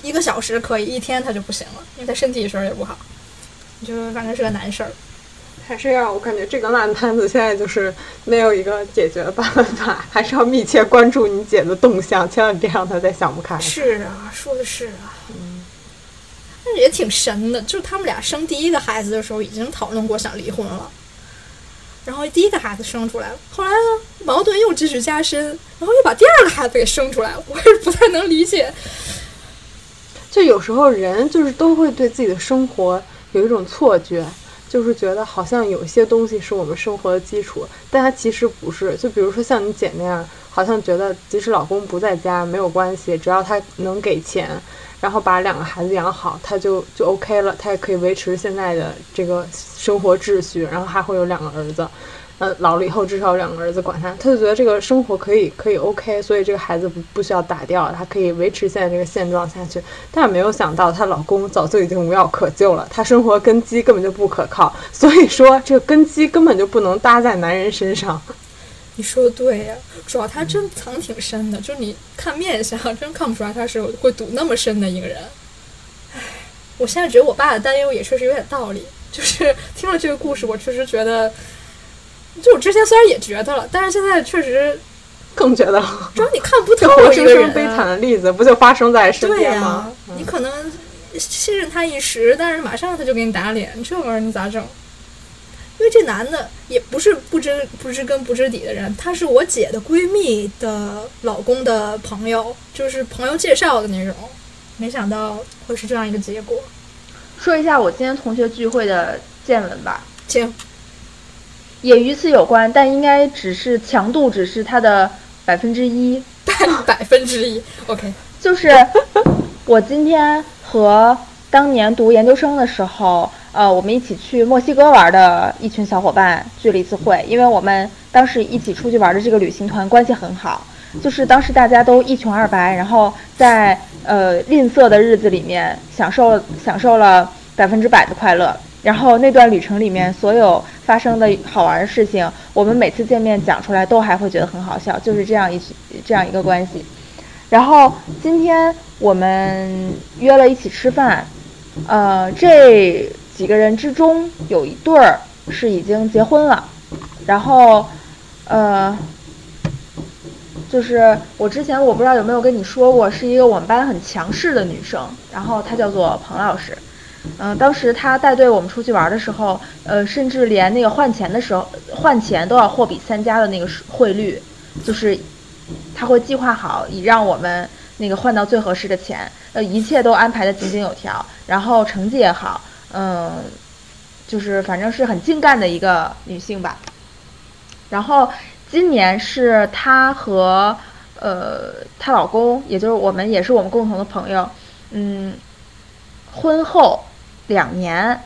[SPEAKER 2] 一个小时可以，一天她就不行了，因为她身体有时也不好，就反正是个难事儿。
[SPEAKER 3] 还是要我感觉这个烂摊子现在就是没有一个解决的办法，还是要密切关注你姐的动向，千万别让她再想不开。
[SPEAKER 2] 是啊，说的是啊，但是也挺神的，就是他们俩生第一个孩子的时候已经讨论过想离婚了，然后第一个孩子生出来了，后来呢矛盾又继续加深，然后又把第二个孩子给生出来了，我也是不太能理解。
[SPEAKER 3] 就有时候人就是都会对自己的生活有一种错觉，就是觉得好像有些东西是我们生活的基础，但它其实不是。就比如说像你姐那样，好像觉得即使老公不在家没有关系，只要他能给钱，然后把两个孩子养好，他就就 OK 了，他也可以维持现在的这个生活秩序，然后还会有两个儿子。呃，老了以后至少有两个儿子管他，他就觉得这个生活可以可以 OK，所以这个孩子不不需要打掉，他可以维持现在这个现状下去。但是没有想到，她老公早就已经无药可救了，她生活根基根本就不可靠，所以说这个根基根本就不能搭在男人身上。
[SPEAKER 2] 你说的对呀、主要他真藏挺深的，就是你看面相，真看不出来他是会赌那么深的一个人。唉，我现在觉得我爸的担忧也确实有点道理，就是听了这个故事，我确实觉得，就我之前虽然也觉得了，但是现在确实，
[SPEAKER 3] 更觉得
[SPEAKER 2] 主要你看不
[SPEAKER 3] 这
[SPEAKER 2] 透
[SPEAKER 3] 活
[SPEAKER 2] 一个人、啊，
[SPEAKER 3] 生生悲惨的例子不就发生在身边吗？
[SPEAKER 2] 你可能信任他一时，但是马上他就给你打脸，这玩意儿你咋整？因为这男的也不是不知不知根不知底的人，他是我姐的闺蜜的老公的朋友，就是朋友介绍的那种。没想到会是这样一个结果。
[SPEAKER 1] 说一下我今天同学聚会的见闻吧，
[SPEAKER 2] 请
[SPEAKER 1] 也与此有关，但应该只是强度只是它的百分之一。
[SPEAKER 2] 百分之一，OK，
[SPEAKER 1] 就是我今天和当年读研究生的时候，呃，我们一起去墨西哥玩的一群小伙伴聚了一次会，因为我们当时一起出去玩的这个旅行团关系很好，就是当时大家都一穷二白，然后在呃吝啬的日子里面享受享受了百分之百的快乐。然后那段旅程里面所有发生的好玩的事情，我们每次见面讲出来都还会觉得很好笑，就是这样一这样一个关系。然后今天我们约了一起吃饭，呃，这几个人之中有一对儿是已经结婚了，然后，呃，就是我之前我不知道有没有跟你说过，是一个我们班很强势的女生，然后她叫做彭老师。嗯、当时她带队我们出去玩的时候，呃，甚至连那个换钱的时候换钱都要货比三家的那个汇率，就是他会计划好，以让我们那个换到最合适的钱，呃，一切都安排的井井有条，然后成绩也好，嗯，就是反正是很精干的一个女性吧。然后今年是她和呃她老公，也就是我们也是我们共同的朋友，嗯，婚后两年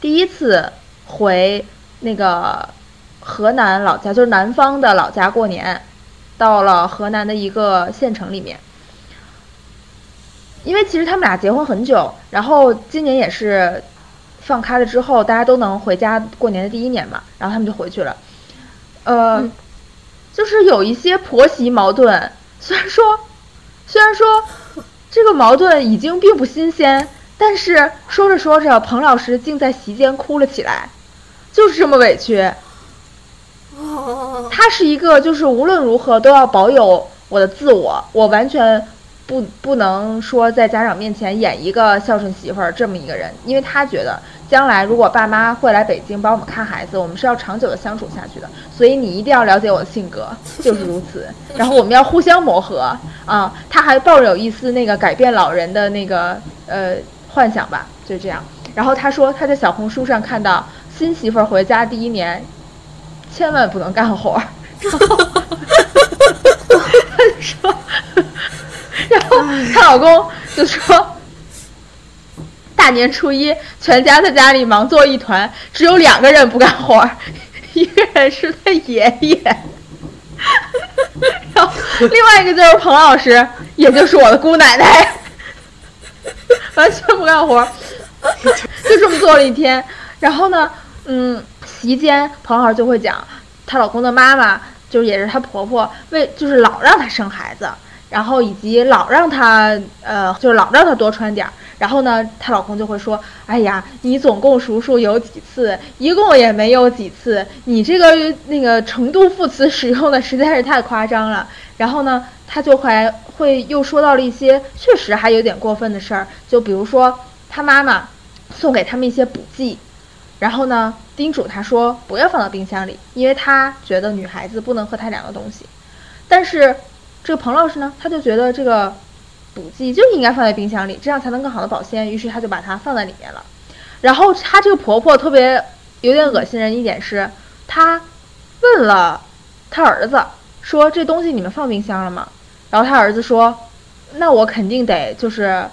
[SPEAKER 1] 第一次回那个河南老家，就是南方的老家过年，到了河南的一个县城里面。因为其实他们俩结婚很久，然后今年也是放开了之后，大家都能回家过年的第一年嘛，然后他们就回去了。呃，
[SPEAKER 2] 嗯
[SPEAKER 1] 就是有一些婆媳矛盾，虽然说虽然说这个矛盾已经并不新鲜，但是说着说着，彭老师竟在席间哭了起来，就是这么委屈。
[SPEAKER 2] 哦，
[SPEAKER 1] 他他是一个就是无论如何都要保有我的自我，我完全不不能说在家长面前演一个孝顺媳妇儿这么一个人，因为他觉得将来如果爸妈会来北京帮我们看孩子，我们是要长久的相处下去的，所以你一定要了解我的性格，就是如此。然后我们要互相磨合啊，他还抱有一丝那个改变老人的那个呃幻想吧，就这样。然后他说他在小红书上看到新媳妇儿回家第一年，千万不能干活儿。然后他就说，然后她老公就说，大年初一全家在家里忙作一团，只有两个人不干活儿，一个人是他爷爷，然后另外一个就是彭老师，也就是我的姑奶奶，完全不干活。就这么做了一天，然后呢，嗯，席间彭老师就会讲，她老公的妈妈就是也是她婆婆，为就是老让她生孩子，然后以及老让她呃就是老让她多穿点儿，然后呢，她老公就会说，哎呀，你总共数数有几次，一共也没有几次，你这个那个程度副词使用的实在是太夸张了，然后呢，他就还会又说到了一些确实还有点过分的事儿，就比如说。他妈妈送给他们一些补剂，然后呢，叮嘱他说不要放到冰箱里，因为他觉得女孩子不能喝太凉的东西。但是这个彭老师呢，他就觉得这个补剂就应该放在冰箱里，这样才能更好的保鲜。于是他就把它放在里面了。然后她这个婆婆特别有点恶心人一点是，她问了他儿子说这东西你们放冰箱了吗？然后他儿子说，那我肯定得就是。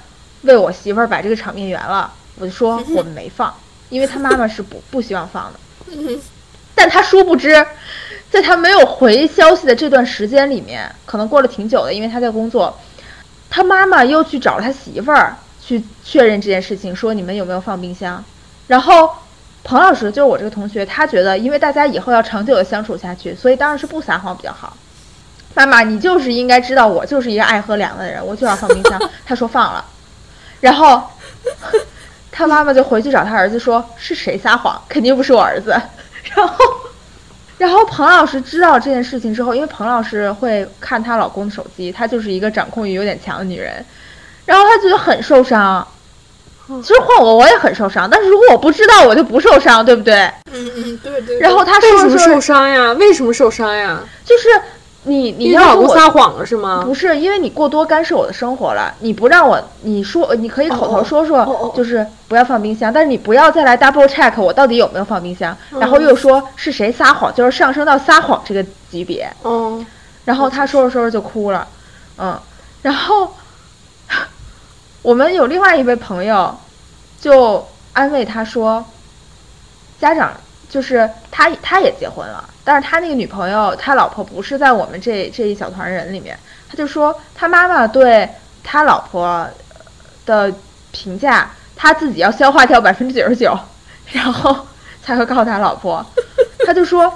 [SPEAKER 1] 为我媳妇儿把这个场面圆了，我就说 我们没放，因为他妈妈是不 不希望放的。但他殊不知，在他没有回消息的这段时间里面，可能过了挺久的，因为他在工作，他妈妈又去找了他媳妇儿去确认这件事情，说你们有没有放冰箱。然后彭老师就是我这个同学，他觉得因为大家以后要长久的相处下去，所以当然是不撒谎比较好。妈妈，你就是应该知道我就是一个爱喝凉的人，我就要放冰箱。他说放了。然后，他妈妈就回去找他儿子说：“是谁撒谎？肯定不是我儿子。”然后，然后彭老师知道这件事情之后，因为彭老师会看她老公的手机，她就是一个掌控欲有点强的女人，然后她觉得很受伤。其实换我我也很受伤，但是如果我不知道，我就不受伤，对不对？
[SPEAKER 2] 嗯嗯，对对。
[SPEAKER 1] 然后她说：“
[SPEAKER 3] 为什么受伤呀？为什么受伤呀？”
[SPEAKER 1] 就是。你你
[SPEAKER 3] 老公撒谎了是吗？
[SPEAKER 1] 不是，因为你过多干涉我的生活了。你不让我，你说你可以口头说说，就是不要放冰箱，但是你不要再来 double check 我到底有没有放冰箱，然后又说是谁撒谎，就是上升到撒谎这个级别。
[SPEAKER 3] 嗯，
[SPEAKER 1] 然后他说着说着就哭了，嗯，然后我们有另外一位朋友就安慰他说，家长。就是他，他也结婚了，但是他那个女朋友，他老婆不是在我们这这一小团人里面。他就说他妈妈对他老婆的评价，他自己要消化掉百分之九十九，然后才会告诉他老婆。他就说，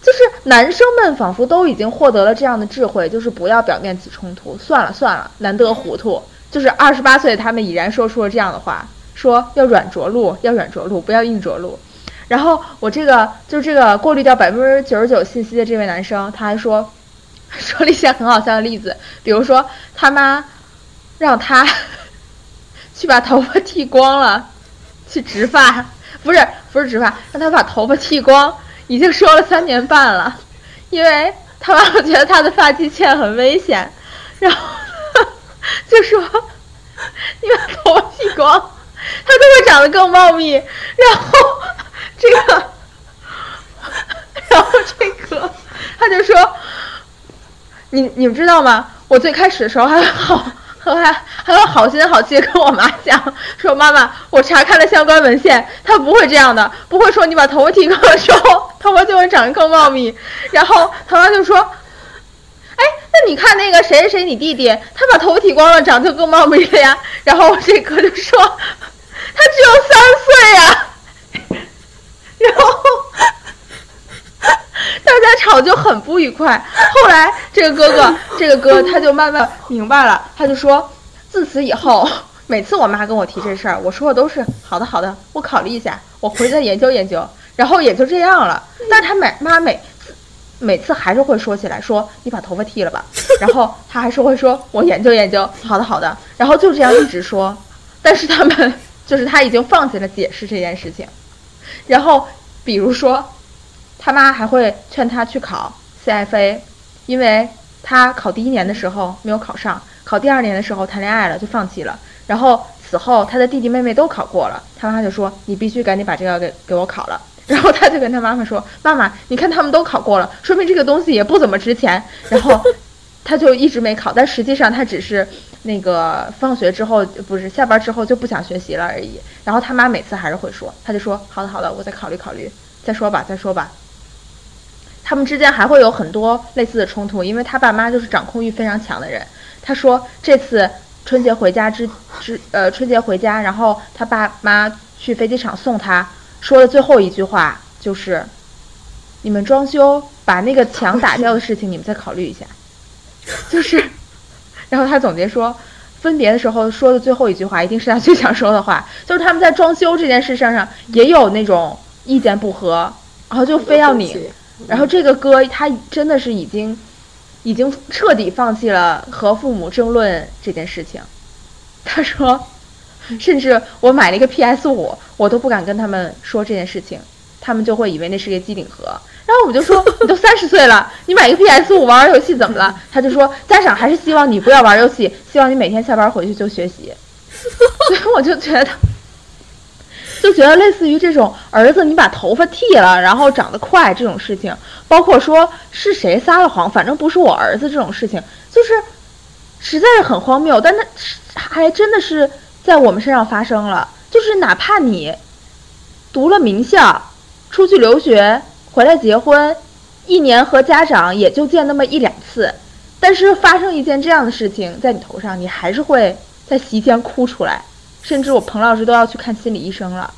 [SPEAKER 1] 就是男生们仿佛都已经获得了这样的智慧，就是不要表面起冲突，算了算了，难得糊涂。就是二十八岁，他们已然说出了这样的话，说要软着陆，要软着陆，不要硬着陆。然后我这个就这个过滤掉百分之九十九信息的这位男生，他还说，说了一些很好笑的例子，比如说他妈让他去把头发剃光了，去植发，不是不是植发，让他把头发剃光，已经说了三年半了，因为他妈妈觉得他的发际线很危险，然后就说 你把头发剃光，他就会长得更茂密，然后。这个，然后这个，他就说，你你们知道吗？我最开始的时候还好，还还有好心好气跟我妈讲，说妈妈，我查看了相关文献，他不会这样的，不会说你把头发剃光的时候，头发就会长得更茂密。然后他妈就说，哎，那你看那个谁谁，你弟弟，他把头剃光了，长就更茂密了呀。然后这哥就说，他只有三岁呀。然后大家吵就很不愉快。后来这个哥哥，这个哥他就慢慢明白了，他就说：自此以后，每次我妈跟我提这事儿，我说的都是好的好的，我考虑一下，我回去再研究研究。然后也就这样了。但是他每妈每每次还是会说起来，说你把头发剃了吧，然后他还是会说，我研究研究，好的好的，然后就这样一直说，但是他们就是他已经放弃了解释这件事情，然后比如说，他妈还会劝他去考 CFA，因为他考第一年的时候没有考上，考第二年的时候谈恋爱了就放弃了，然后此后他的弟弟妹妹都考过了，他妈就说你必须赶紧把这个给给我考了。然后他就跟他妈妈说：“妈妈，你看他们都考过了，说明这个东西也不怎么值钱。”然后他就一直没考，但实际上他只是那个放学之后不是下班之后就不想学习了而已。然后他妈每次还是会说，他就说：“好的好的，我再考虑考虑，再说吧再说吧。”他们之间还会有很多类似的冲突，因为他爸妈就是掌控欲非常强的人。他说这次春节回家之之呃春节回家，然后他爸妈去飞机场送他。说的最后一句话就是：“你们装修把那个墙打掉的事情，你们再考虑一下。” 就是，然后他总结说，分别的时候说的最后一句话，一定是他最想说的话。就是他们在装修这件事上上也有那种意见不合，然后就非要你。然后这个哥他真的是已经，已经彻底放弃了和父母争论这件事情。他说。甚至我买了一个 PS 五，我都不敢跟他们说这件事情，他们就会以为那是个机顶盒。然后我们就说，你都三十岁了，你买一个 PS 五玩玩游戏怎么了？他就说，家长还是希望你不要玩游戏，希望你每天下班回去就学习。所以我就觉得，就觉得类似于这种儿子，你把头发剃了，然后长得快这种事情，包括说是谁撒了谎，反正不是我儿子这种事情，就是实在是很荒谬。但那还真的是。在我们身上发生了，就是哪怕你读了名校，出去留学，回来结婚，一年和家长也就见那么一两次，但是发生一件这样的事情在你头上，你还是会在席间哭出来，甚至我彭老师都要去看心理医生了。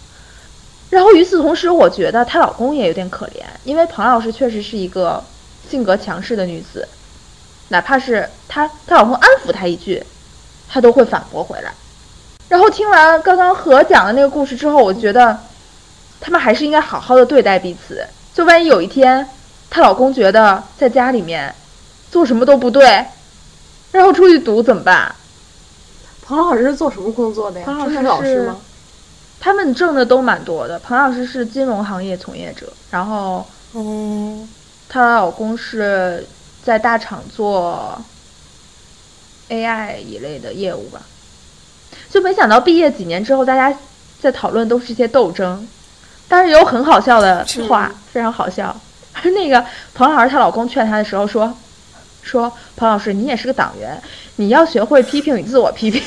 [SPEAKER 1] 然后与此同时，我觉得她老公也有点可怜，因为彭老师确实是一个性格强势的女子，哪怕是她她老公安抚她一句，她都会反驳回来。然后听完刚刚何讲的那个故事之后，我觉得他们还是应该好好的对待彼此。就万一有一天，她老公觉得在家里面做什么都不对，然后出去赌怎么办？
[SPEAKER 3] 彭老师是做什么工作的呀？
[SPEAKER 1] 彭老师是
[SPEAKER 3] 老师吗？
[SPEAKER 1] 他们挣的都蛮多的。彭老师是金融行业从业者，然后，
[SPEAKER 2] 嗯，
[SPEAKER 1] 她老公是在大厂做 AI 一类的业务吧。就没想到毕业几年之后，大家在讨论都是一些斗争，但是有很好笑的话，非常好笑。那个彭老师她老公劝她的时候说：“说彭老师，你也是个党员，你要学会批评与自我批评。”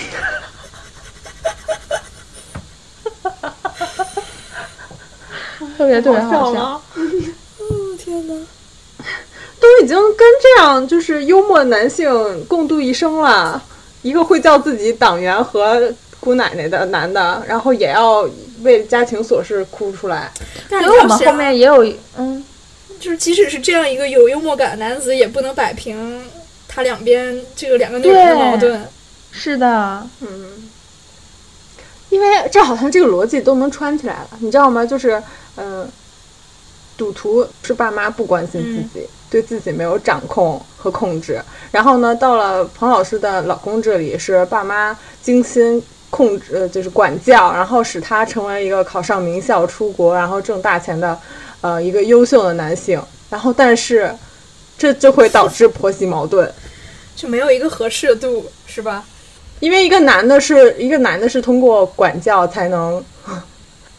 [SPEAKER 1] 特别特别好笑。
[SPEAKER 2] 嗯，天哪，
[SPEAKER 3] 都已经跟这样就是幽默男性共度一生了。一个会叫自己党员和姑奶奶的男的，然后也要为家庭琐事哭出来。
[SPEAKER 1] 但是我们后面也有，嗯，
[SPEAKER 2] 就是即使是这样一个有幽默感的男子，也不能摆平他两边这个两个女人的矛盾。
[SPEAKER 1] 是的，
[SPEAKER 3] 嗯，因为这好像这个逻辑都能串起来了，你知道吗？就是，嗯，赌徒是爸妈不关心自己。对自己没有掌控和控制，然后呢，到了彭老师的老公这里，是爸妈精心控制，呃，就是管教，然后使他成为一个考上名校、出国，然后挣大钱的，呃，一个优秀的男性。然后，但是这就会导致婆媳矛盾，
[SPEAKER 2] 就没有一个合适的度，是吧？
[SPEAKER 3] 因为一个男的是一个男的是通过管教才能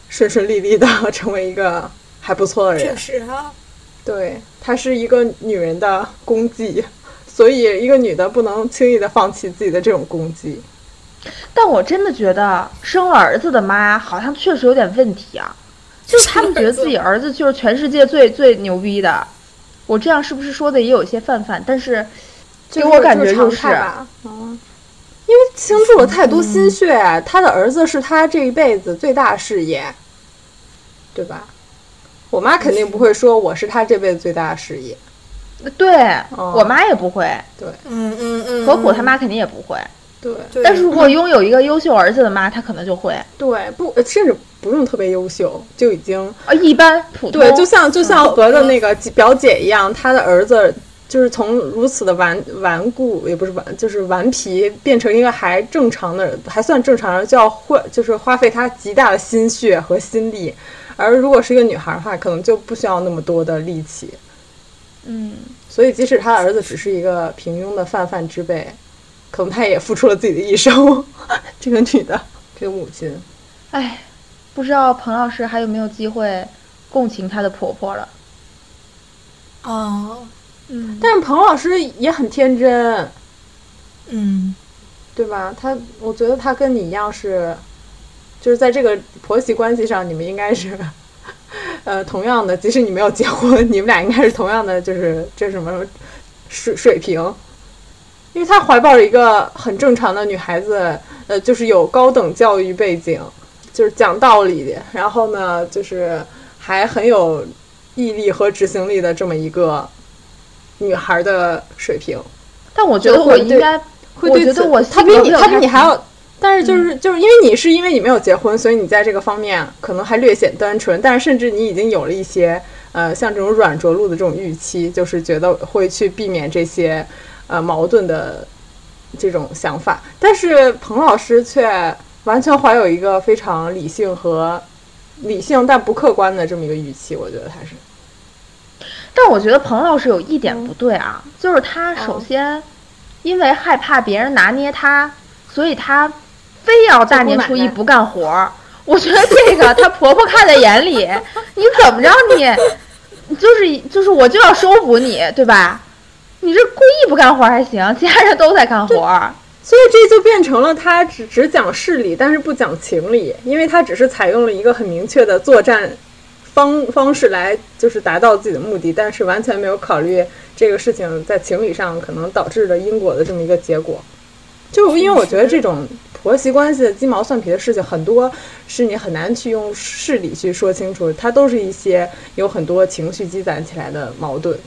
[SPEAKER 3] 顺顺利利的 成为一个还不错的人，
[SPEAKER 2] 确实啊。
[SPEAKER 3] 对，他是一个女人的功绩，所以一个女的不能轻易的放弃自己的这种功绩。
[SPEAKER 1] 但我真的觉得生了儿子的妈好像确实有点问题啊，就是他们觉得自己儿子就是全世界最最牛逼的。我这样是不是说的也有些泛泛？但是给我感觉就是，
[SPEAKER 3] 嗯，因为倾注了太多心血，他的儿子是他这一辈子最大事业，对吧？我妈肯定不会说我是他这辈子最大的事业，
[SPEAKER 1] 对我妈也不会。
[SPEAKER 3] 对，
[SPEAKER 2] 嗯嗯嗯，
[SPEAKER 1] 何苦他妈肯定也不会。
[SPEAKER 3] 对
[SPEAKER 2] 对
[SPEAKER 1] 但是如果拥有一个优秀儿子的妈，她可能就会
[SPEAKER 3] 对，不，甚至不用特别优秀，就已经
[SPEAKER 1] 啊一般普通。
[SPEAKER 3] 对，就像就像
[SPEAKER 2] 嗯
[SPEAKER 3] 和的那个表姐一样，她的儿子就是从如此的顽顽固，也不是顽，就是顽皮，变成一个还正常的，还算正常人，就要花就是花费他极大的心血和心力。而如果是一个女孩的话，可能就不需要那么多的力气。
[SPEAKER 1] 嗯，
[SPEAKER 3] 所以，即使他的儿子只是一个平庸的泛泛之辈，可能她也付出了自己的一生。这个女的，这个母亲，
[SPEAKER 1] 哎，不知道彭老师还有没有机会共情她的婆婆了？
[SPEAKER 2] 哦，
[SPEAKER 1] 嗯，
[SPEAKER 3] 但是彭老师也很天真。
[SPEAKER 2] 嗯，
[SPEAKER 3] 对吧？他，我觉得他跟你一样是，就是在这个婆媳关系上，你们应该是，呃，同样的。即使你没有结婚，你们俩应该是同样的，就是这什么水水平。因为他怀抱着一个很正常的女孩子，呃，就是有高等教育背景，就是讲道理，然后呢，就是还很有毅力和执行力的这么一个女孩的水平。
[SPEAKER 1] 但我觉得我应该，我
[SPEAKER 3] 会对此
[SPEAKER 1] 觉得我
[SPEAKER 3] 他比你，
[SPEAKER 1] 性格没有
[SPEAKER 3] 他比你还要，但是就是、就是因为你是因为你没有结婚，所以你在这个方面可能还略显单纯，但是甚至你已经有了一些呃像这种软着陆的这种预期，就是觉得会去避免这些呃矛盾的这种想法，但是彭老师却完全怀有一个非常理性和理性但不客观的这么一个语气，我觉得他是。
[SPEAKER 1] 但我觉得彭老师有一点不对啊，就是他首
[SPEAKER 3] 嗯
[SPEAKER 1] 先因为害怕别人拿捏他，所以他非要大年初一不干活儿。我觉得这个他婆婆看在眼里，你怎么着你，就是就是我就要收服你，对吧？你这故意不干活儿还行，其他人都在干活儿。
[SPEAKER 3] 所以这就变成了他只只讲事理，但是不讲情理，因为他只是采用了一个很明确的作战方方式来，就是达到自己的目的，但是完全没有考虑这个事情在情理上可能导致的因果的这么一个结果。就因为我觉得这种婆媳关系的鸡毛蒜皮的事情，很多是你很难去用事理去说清楚，它都是一些有很多情绪积攒起来的矛盾。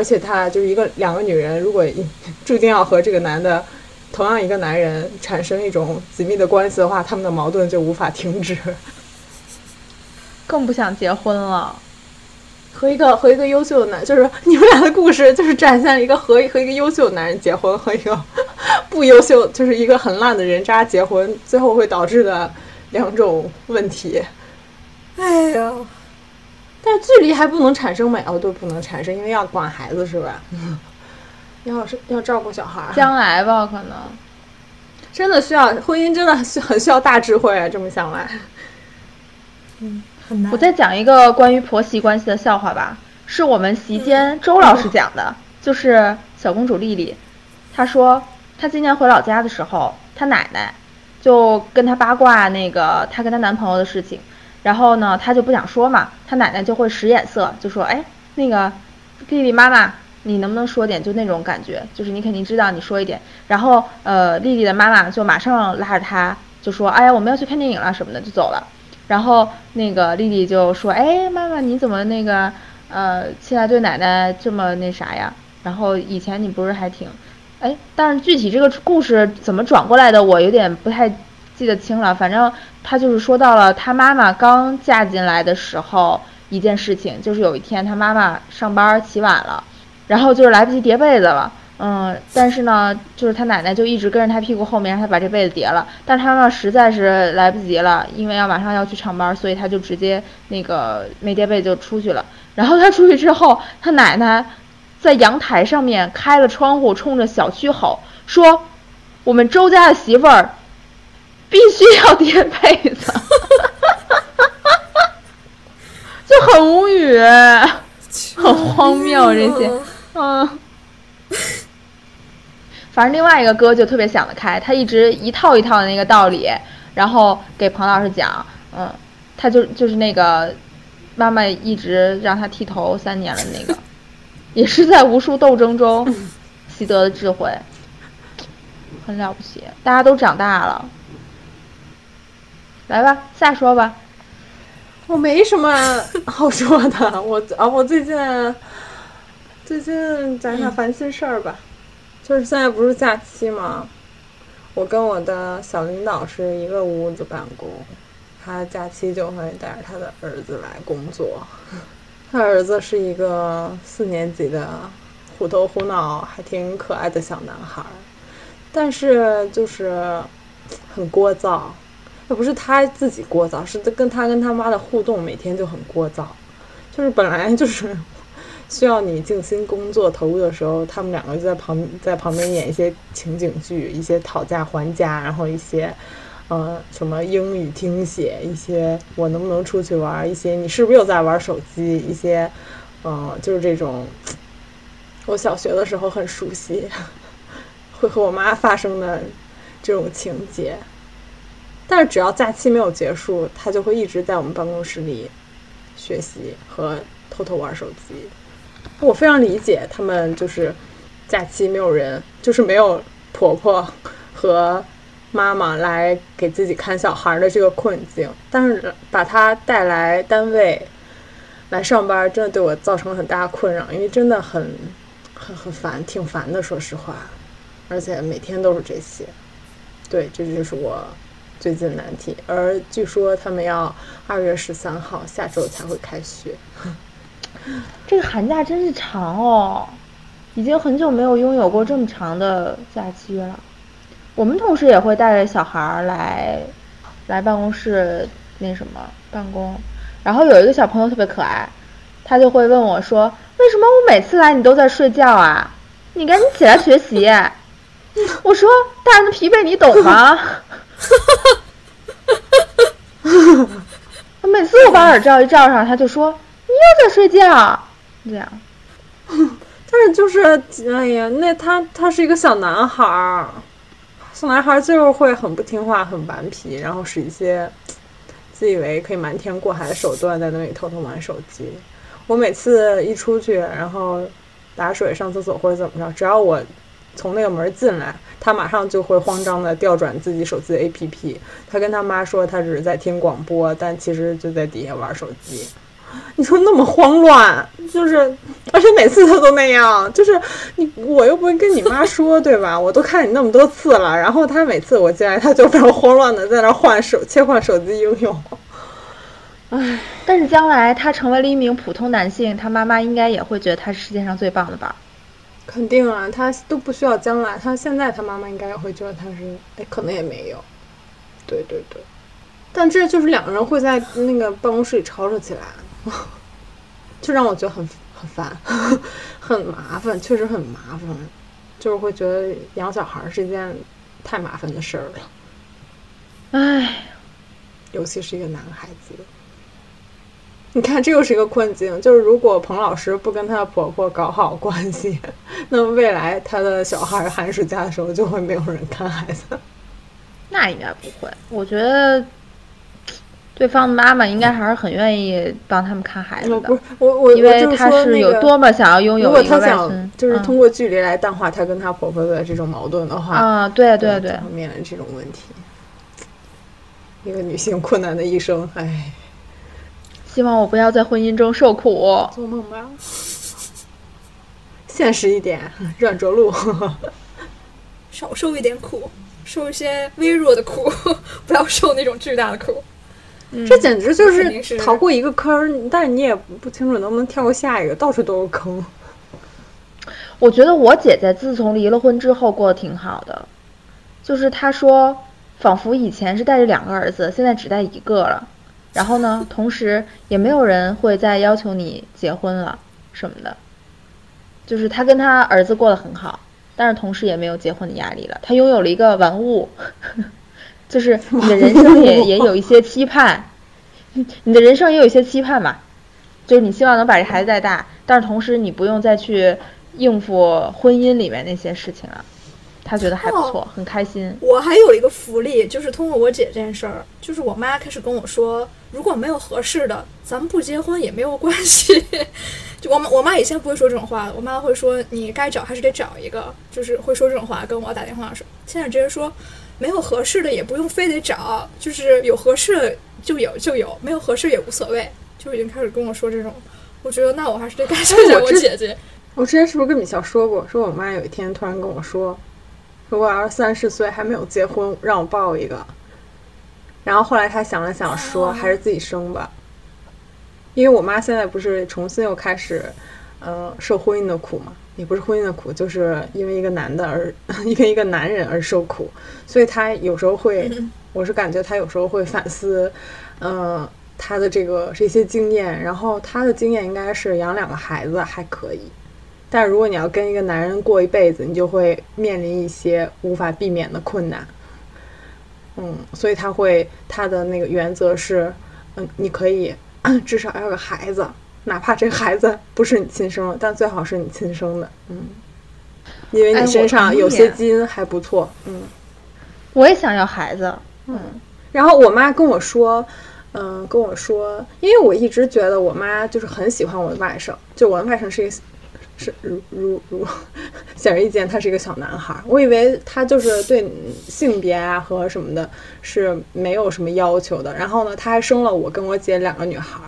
[SPEAKER 3] 而且她就是一个两个女人，如果一注定要和这个男的同样一个男人产生一种紧密的关系的话，他们的矛盾就无法停止。
[SPEAKER 1] 更不想结婚了。
[SPEAKER 3] 和一个和一个优秀的男，就是你们俩的故事，就是展现了一个和 和一个优秀的男人结婚和一个不优秀，就是一个很烂的人渣结婚，最后会导致的两种问题。
[SPEAKER 2] 哎呀，
[SPEAKER 3] 但是距离还不能产生美哦，对，不能产生，因为要管孩子是吧？要是要照顾小孩儿，
[SPEAKER 1] 将来吧，可能。
[SPEAKER 3] 真的需要婚姻，真的是很需要大智慧啊！这么想来，嗯
[SPEAKER 2] 很难。
[SPEAKER 1] 我再讲一个关于婆媳关系的笑话吧，是我们席间周老师讲的，就是小公主丽丽，她说她今年回老家的时候，她奶奶就跟她八卦那个她跟她男朋友的事情，然后呢，他就不想说嘛，他奶奶就会使眼色，就说，哎，那个丽丽妈妈。你能不能说点就那种感觉，就是你肯定知道，你说一点。然后，呃，丽丽的妈妈就马上拉着她就说：“哎呀，我们要去看电影了什么的，就走了。”然后那个丽丽就说：“哎，妈妈，你怎么那个呃，现在对奶奶这么那啥呀？然后以前你不是还挺……哎，但是具体这个故事怎么转过来的，我有点不太记得清了。反正他就是说到了他妈妈刚嫁进来的时候一件事情，就是有一天他妈妈上班起晚了，然后就是来不及叠被子了。”嗯，但是呢，就是他奶奶就一直跟着他屁股后面，让他把这被子叠了。但是他呢，实在是来不及了，因为要马上要去上班，所以他就直接那个没叠被就出去了。然后他出去之后，他奶奶在阳台上面开了窗户，冲着小区吼说：“我们周家的媳妇儿必须要叠被子。”就很无语，很荒谬这些，嗯。反正另外一个哥就特别想得开，他一直一套一套的那个道理，然后给彭老师讲，嗯，他就就是那个妈妈一直让他剃头三年了那个，也是在无数斗争中习得的智慧，很了不起，大家都长大了。来吧，下说吧。
[SPEAKER 3] 我没什么 好说的，我啊，我最近最近讲讲烦心事儿吧。就是现在不是假期吗？我跟我的小领导是一个屋子办公，他假期就会带着他的儿子来工作。他儿子是一个四年级的虎头虎脑、还挺可爱的小男孩，但是就是很聒噪。也不是他自己聒噪，是跟他跟他妈的互动每天就很聒噪。就是本来就是 需要你静心工作投入的时候，他们两个就在旁在旁边演一些情景剧，一些讨价还价，然后一些呃什么英语听写，一些我能不能出去玩，一些你是不是又在玩手机，一些嗯就是这种我小学的时候很熟悉，会和我妈发生的这种情节。但是只要假期没有结束，他就会一直在我们办公室里学习和偷偷玩手机。我非常理解他们，就是假期没有人，就是没有婆婆和妈妈来给自己看小孩的这个困境。但是把他带来单位来上班，真的对我造成了很大的困扰，因为真的很很很烦，挺烦的，说实话。而且每天都是这些，对，这就是我。最近难题，而据说他们要二月十三号下周才会开学。
[SPEAKER 1] 这个寒假真是长哦，已经很久没有拥有过这么长的假期了。我们同事也会带着小孩儿来来办公室那什么办公，然后有一个小朋友特别可爱，他就会问我说：“为什么我每次来你都在睡觉啊？你赶紧起来学习。”我说：“大人的疲惫你懂吗？”哈哈哈。他，每次我把耳罩一罩上，他就说：“你又在睡觉。”这样。
[SPEAKER 3] 但是就是，哎呀，那他他是一个小男孩儿，小男孩儿就是会很不听话、很顽皮，然后使一些自以为可以瞒天过海的手段，在那里偷偷玩手机。我每次一出去，然后打水、上厕所或者怎么着，只要我。从那个门进来，他马上就会慌张的调转自己手机的 APP。他跟他妈说他只是在听广播，但其实就在底下玩手机。你说那么慌乱，就是，而且每次他都那样，就是你我又不会跟你妈说，对吧？我都看你那么多次了，然后他每次我进来，他就非常慌乱的在那换手切换手机应用。
[SPEAKER 1] 唉，但是将来他成为了一名普通男性，他妈妈应该也会觉得他是世界上最棒的吧。
[SPEAKER 3] 肯定啊，他都不需要将来，他现在他妈妈应该也会觉得他是，哎，可能也没有，对对对，但这就是两个人会在那个办公室里吵吵起来，就让我觉得很很烦，很麻烦，确实很麻烦，就是会觉得养小孩是一件太麻烦的事儿了，
[SPEAKER 1] 唉，
[SPEAKER 3] 尤其是一个男孩子。你看，这又是一个困境。就是如果彭老师不跟她的婆婆搞好关系，那么未来她的小孩寒暑假的时候就会没有人看孩子。
[SPEAKER 1] 那应该不会，我觉得对方的妈妈应该还是很愿意帮他们看孩子的。
[SPEAKER 3] 不是我我
[SPEAKER 1] 因为她是有多么想要拥有
[SPEAKER 3] 一个外孙，就是通过距离来淡化她跟她婆婆的这种矛盾的话，
[SPEAKER 1] 啊，对对对，
[SPEAKER 3] 面临这种问题，一个女性困难的一生，唉。
[SPEAKER 1] 希望我不要在婚姻中受苦。
[SPEAKER 3] 做梦吧，现实一点，软着陆，
[SPEAKER 2] 少受一点苦，受一些微弱的苦，不要受那种巨大的苦。
[SPEAKER 3] 这简直就是逃过一个坑，但是你也不清楚能不能跳过下一个，到处都是坑。
[SPEAKER 1] 我觉得我姐姐自从离了婚之后过得挺好的，就是她说，仿佛以前是带着两个儿子，现在只带一个了。然后呢？同时也没有人会再要求你结婚了什么的，就是他跟他儿子过得很好，但是同时也没有结婚的压力了。他拥有了一个玩物，就是你的人生也也有一些期盼，你的人生也有一些期盼嘛，就是你希望能把这孩子带大，但是同时你不用再去应付婚姻里面那些事情了。他觉得还不错，很开心。
[SPEAKER 2] 我还有一个福利，就是通过我姐这件事儿，就是我妈开始跟我说，如果没有合适的，咱们不结婚也没有关系。就我妈，我妈以前不会说这种话，我妈会说你该找还是得找一个，就是会说这种话跟我打电话说。现在直接说，没有合适的也不用非得找，就是有合适就有就有，没有合适也无所谓，就已经开始跟我说这种。我觉得那我还是得感谢一下我姐姐。
[SPEAKER 3] 我之前是不是跟米笑说过？说我妈有一天突然跟我说，说我要是三十岁还没有结婚，让我抱一个。然后后来他想了想，说还是自己生吧。因为我妈现在不是重新又开始，呃，受婚姻的苦嘛，也不是婚姻的苦，就是因为一个男的而 因为一个男人而受苦，所以她有时候会，我是感觉她有时候会反思，呃，她的这个这些经验，然后她的经验应该是养两个孩子还可以，但是如果你要跟一个男人过一辈子，你就会面临一些无法避免的困难，嗯，所以他会他的那个原则是，嗯，你可以。至少要个孩子，哪怕这个孩子不是你亲生的，但最好是你亲生的，嗯，因为你身上有些基因还不错，嗯。
[SPEAKER 1] 我也想要孩子，嗯。
[SPEAKER 3] 然后我妈跟我说，嗯，跟我说，因为我一直觉得我妈就是很喜欢我的外甥，就我的外甥是一个。是如如如显而易见，他是一个小男孩。我以为他就是对性别啊和什么的是没有什么要求的。然后呢，他还生了我跟我姐两个女孩。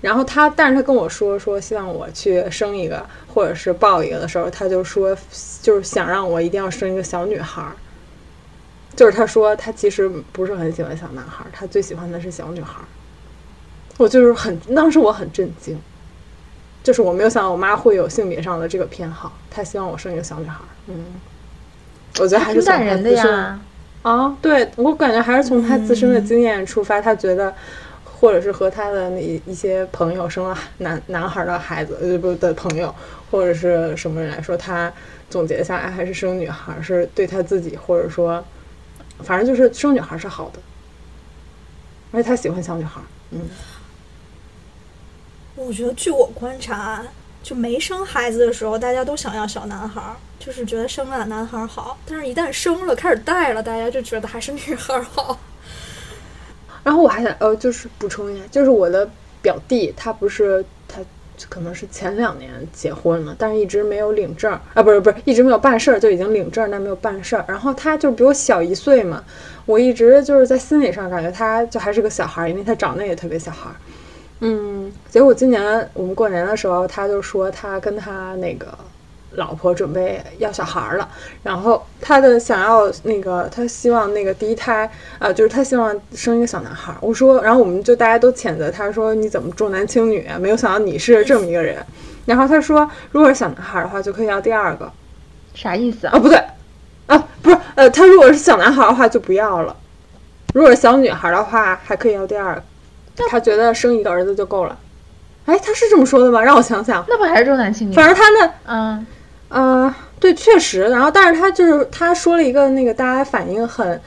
[SPEAKER 3] 然后他，但是他跟我说说希望我去生一个或者是抱一个的时候，他就说就是想让我一定要生一个小女孩。就是他说他其实不是很喜欢小男孩，他最喜欢的是小女孩。我就是很当时我很震惊。就是我没有想到我妈会有性别上的这个偏好，她希望我生一个小女孩。嗯，我觉得还是从她自身啊，对我感觉还是从她自身的经验出发，她觉得，或者是和她的那一些朋友生了男男孩的孩子，呃不的朋友，或者是什么人来说，她总结下来还是生女孩是对她自己，或者说，反正就是生女孩是好的，而且她喜欢小女孩。嗯。
[SPEAKER 2] 我觉得，据我观察，就没生孩子的时候，大家都想要小男孩，就是觉得生了男孩好。但是，一旦生了，开始带了，大家就觉得还是女孩好。
[SPEAKER 3] 然后我还想，呃，就是补充一下，就是我的表弟，他不是他可能是前两年结婚了，但是一直没有领证儿啊，不是不是，一直没有办事儿，就已经领证，但没有办事儿。然后他就比我小一岁嘛，我一直就是在心理上感觉他就还是个小孩儿，因为他长得也特别小孩儿。嗯，结果今年我们过年的时候，他就说他跟他那个老婆准备要小孩了，然后他的想要那个他希望那个第一胎，呃，就是他希望生一个小男孩。我说，然后我们就大家都谴责他说你怎么重男轻女？没有想到你是这么一个人。然后他说，如果是小男孩的话，就可以要第二个，
[SPEAKER 1] 啥意思
[SPEAKER 3] 啊？不对，啊，不是，呃，他如果是小男孩的话就不要了，如果是小女孩的话还可以要第二个。他觉得生一个儿子就够了，哎，他是这么说的吗？让我想想，
[SPEAKER 1] 那不还是重男轻女？
[SPEAKER 3] 反正他那，
[SPEAKER 1] 嗯
[SPEAKER 3] 嗯，对，确实。然后，但是他就是他说了一个那个大家反应很，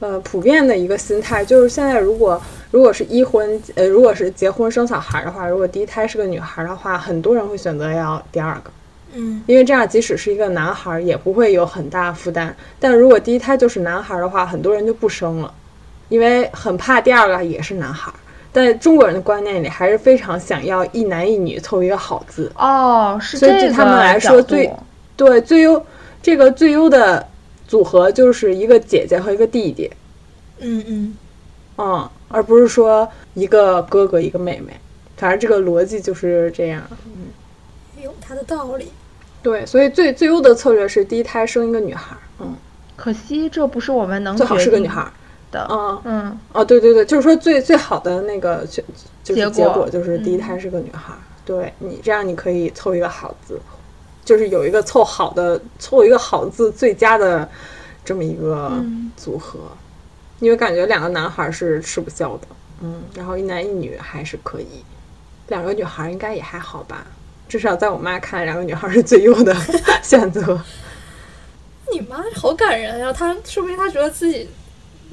[SPEAKER 3] 呃，普遍的一个心态，就是现在如果如果是一婚，呃，如果是结婚生小孩的话，如果第一胎是个女孩的话，很多人会选择要第二个，
[SPEAKER 2] 嗯，
[SPEAKER 3] 因为这样即使是一个男孩也不会有很大负担。但如果第一胎就是男孩的话，很多人就不生了，因为很怕第二个也是男孩。在中国人的观念里，还是非常想要一男一女凑一个好字。
[SPEAKER 1] 哦，是
[SPEAKER 3] 所以对他们来说，最对最优这个最优的组合就是一个姐姐和一个弟弟，
[SPEAKER 2] 嗯嗯，
[SPEAKER 3] 嗯，而不是说一个哥哥一个妹妹，反正这个逻辑就是这样，嗯，
[SPEAKER 2] 有它的道理。
[SPEAKER 3] 对，所以最最优的策略是第一胎生一个女孩，嗯，
[SPEAKER 1] 可惜这不是我们能
[SPEAKER 3] 最好是个女孩。
[SPEAKER 1] 的，
[SPEAKER 3] 嗯
[SPEAKER 1] 嗯，
[SPEAKER 3] 哦，对对对，就是说最最好的那个就就是
[SPEAKER 1] 结
[SPEAKER 3] 果就是第一胎是个女孩，对你这样你可以凑一个好字，就是有一个凑好的凑一个好字最佳的这么一个组合，因为感觉两个男孩是吃不消的，嗯，然后一男一女还是可以，两个女孩应该也还好吧，至少在我妈看来，两个女孩是最优的 选择。
[SPEAKER 2] 你妈好感人呀，她说明她觉得自己。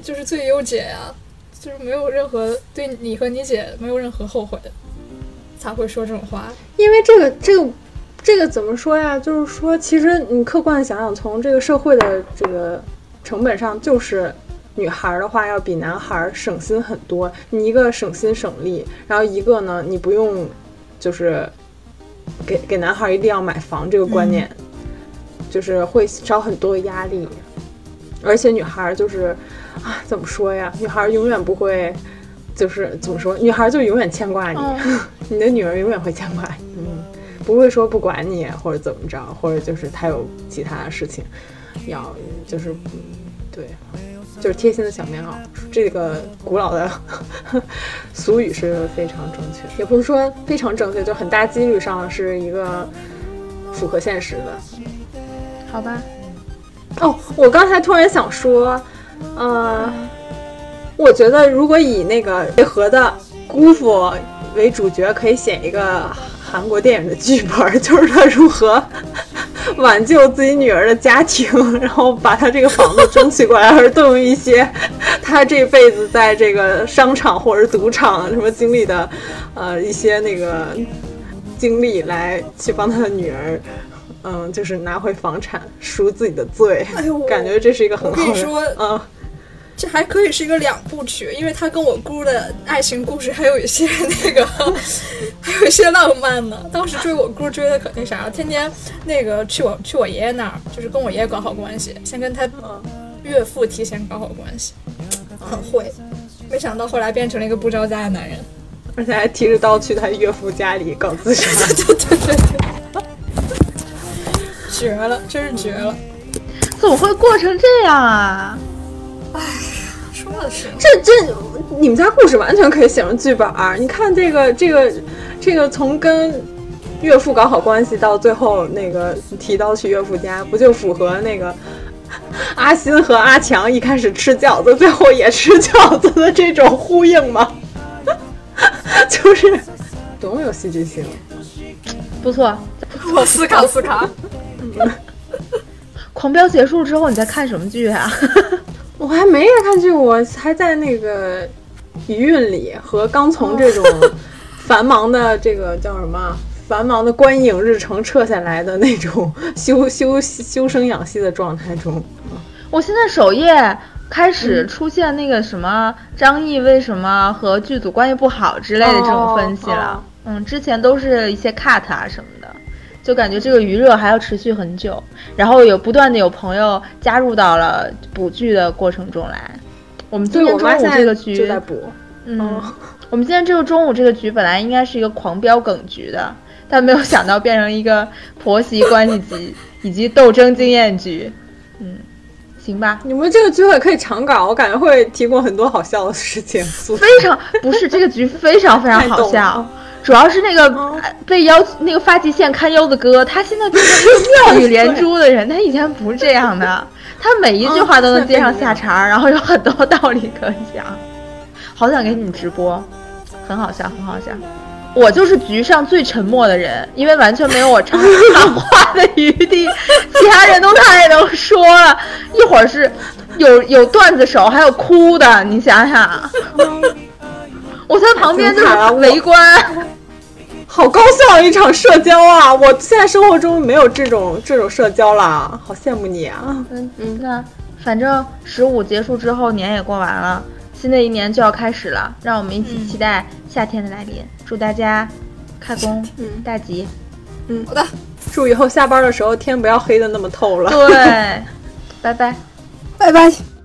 [SPEAKER 2] 就是最优解呀，就是没有任何对你和你姐没有任何后悔，才会说这种话。
[SPEAKER 3] 因为这个，这个，这个怎么说呀？就是说，其实你客观想想，从这个社会的这个成本上，就是女孩的话要比男孩省心很多。你一个省心省力，然后一个呢，你不用就是给给男孩一定要买房这个观念，就是会少很多压力。而且女孩就是。啊，怎么说呀？女孩永远不会，就是怎么说？女孩就永远牵挂你，你的女儿永远会牵挂你。嗯，不会说不管你或者怎么着，或者就是她有其他的事情要，就是嗯，对，就是贴心的小棉袄。这个古老的 俗语是非常正确，也不是说非常正确，就很大几率上是一个符合现实的。
[SPEAKER 1] 好吧。
[SPEAKER 3] 哦，我刚才突然想说，嗯，我觉得如果以那个配合的姑父为主角，可以写一个韩国电影的剧本，就是他如何挽救自己女儿的家庭，然后把他这个房子争取过来，而动用一些他这辈子在这个商场或者赌场什么经历的，呃，一些那个经历来去帮他的女儿。嗯，就是拿回房产赎自己的罪，
[SPEAKER 2] 哎呦，
[SPEAKER 3] 感觉这是一个很好的。
[SPEAKER 2] 我跟你说，
[SPEAKER 3] 嗯，
[SPEAKER 2] 这还可以是一个两部曲，因为他跟我姑的爱情故事还有一些那个，还有一些浪漫呢。当时追我姑追的可那啥，天天那个去我去我爷爷那儿，就是跟我爷爷搞好关系，先跟他岳父提前搞好关系，很会。没想到后来变成了一个不着家的男人，
[SPEAKER 3] 而且还提着刀去他岳父家里搞自杀。
[SPEAKER 2] 对对对对。绝了，真是绝了！
[SPEAKER 1] 怎么会过成这样啊？
[SPEAKER 2] 哎，说的是
[SPEAKER 3] 这这，你们家故事完全可以写成剧本儿。你看这个这个这个，从跟岳父搞好关系到最后那个提刀去岳父家，不就符合那个 阿新和阿强一开始吃饺子，最后也吃饺子的这种呼应吗？就是多么有戏剧性，
[SPEAKER 1] 不错，
[SPEAKER 2] 我思考思考。
[SPEAKER 1] 狂飙结束之后，你在看什么剧啊？
[SPEAKER 3] 我还没在看剧，我还在那个余韵里，和刚从这种 繁忙的这个叫什么繁忙的观影日程撤下来的那种修修修身养息的状态中。
[SPEAKER 1] 我现在首页开始出现那个什么张译为什么和剧组关系不好之类的这种分析了。嗯，之前都是一些 cut 啊什么的。就感觉这个余热还要持续很久，然后有不断的有朋友加入到了补剧的过程中来。我们今天中午这个局
[SPEAKER 3] 就在补，
[SPEAKER 1] 嗯，我们今天这个中午这个局本来应该是一个狂飙梗局的，但没有想到变成一个婆媳关系局 以及斗争经验局。嗯，行吧，
[SPEAKER 3] 你们这个局也可以长搞，我感觉会提供很多好笑的事情。
[SPEAKER 1] 非常不是这个局非常非常好笑。主要是那个被腰那个发际线堪忧的哥，他现在变成一个妙语连珠的人。他以前不是这样的，他每一句话都能接上下茬，然后有很多道理可讲。好想给你们直播，很好笑，很好笑。我就是局上最沉默的人，因为完全没有我插插话的余地，其他人都太能说了。一会儿是有有段子手，还有哭的，你想想。我在旁边就是围观。
[SPEAKER 3] 好高效一场社交啊！我现在生活中没有这种这种社交了，好羡慕你
[SPEAKER 1] 啊！嗯嗯，那反正十五结束之后，年也过完了，新的一年就要开始了，让我们一起期待夏天的来临。祝大家开工大吉！
[SPEAKER 3] 嗯，好的，祝以后下班的时候天不要黑的那么透了。
[SPEAKER 1] 对，拜拜，
[SPEAKER 2] 拜拜。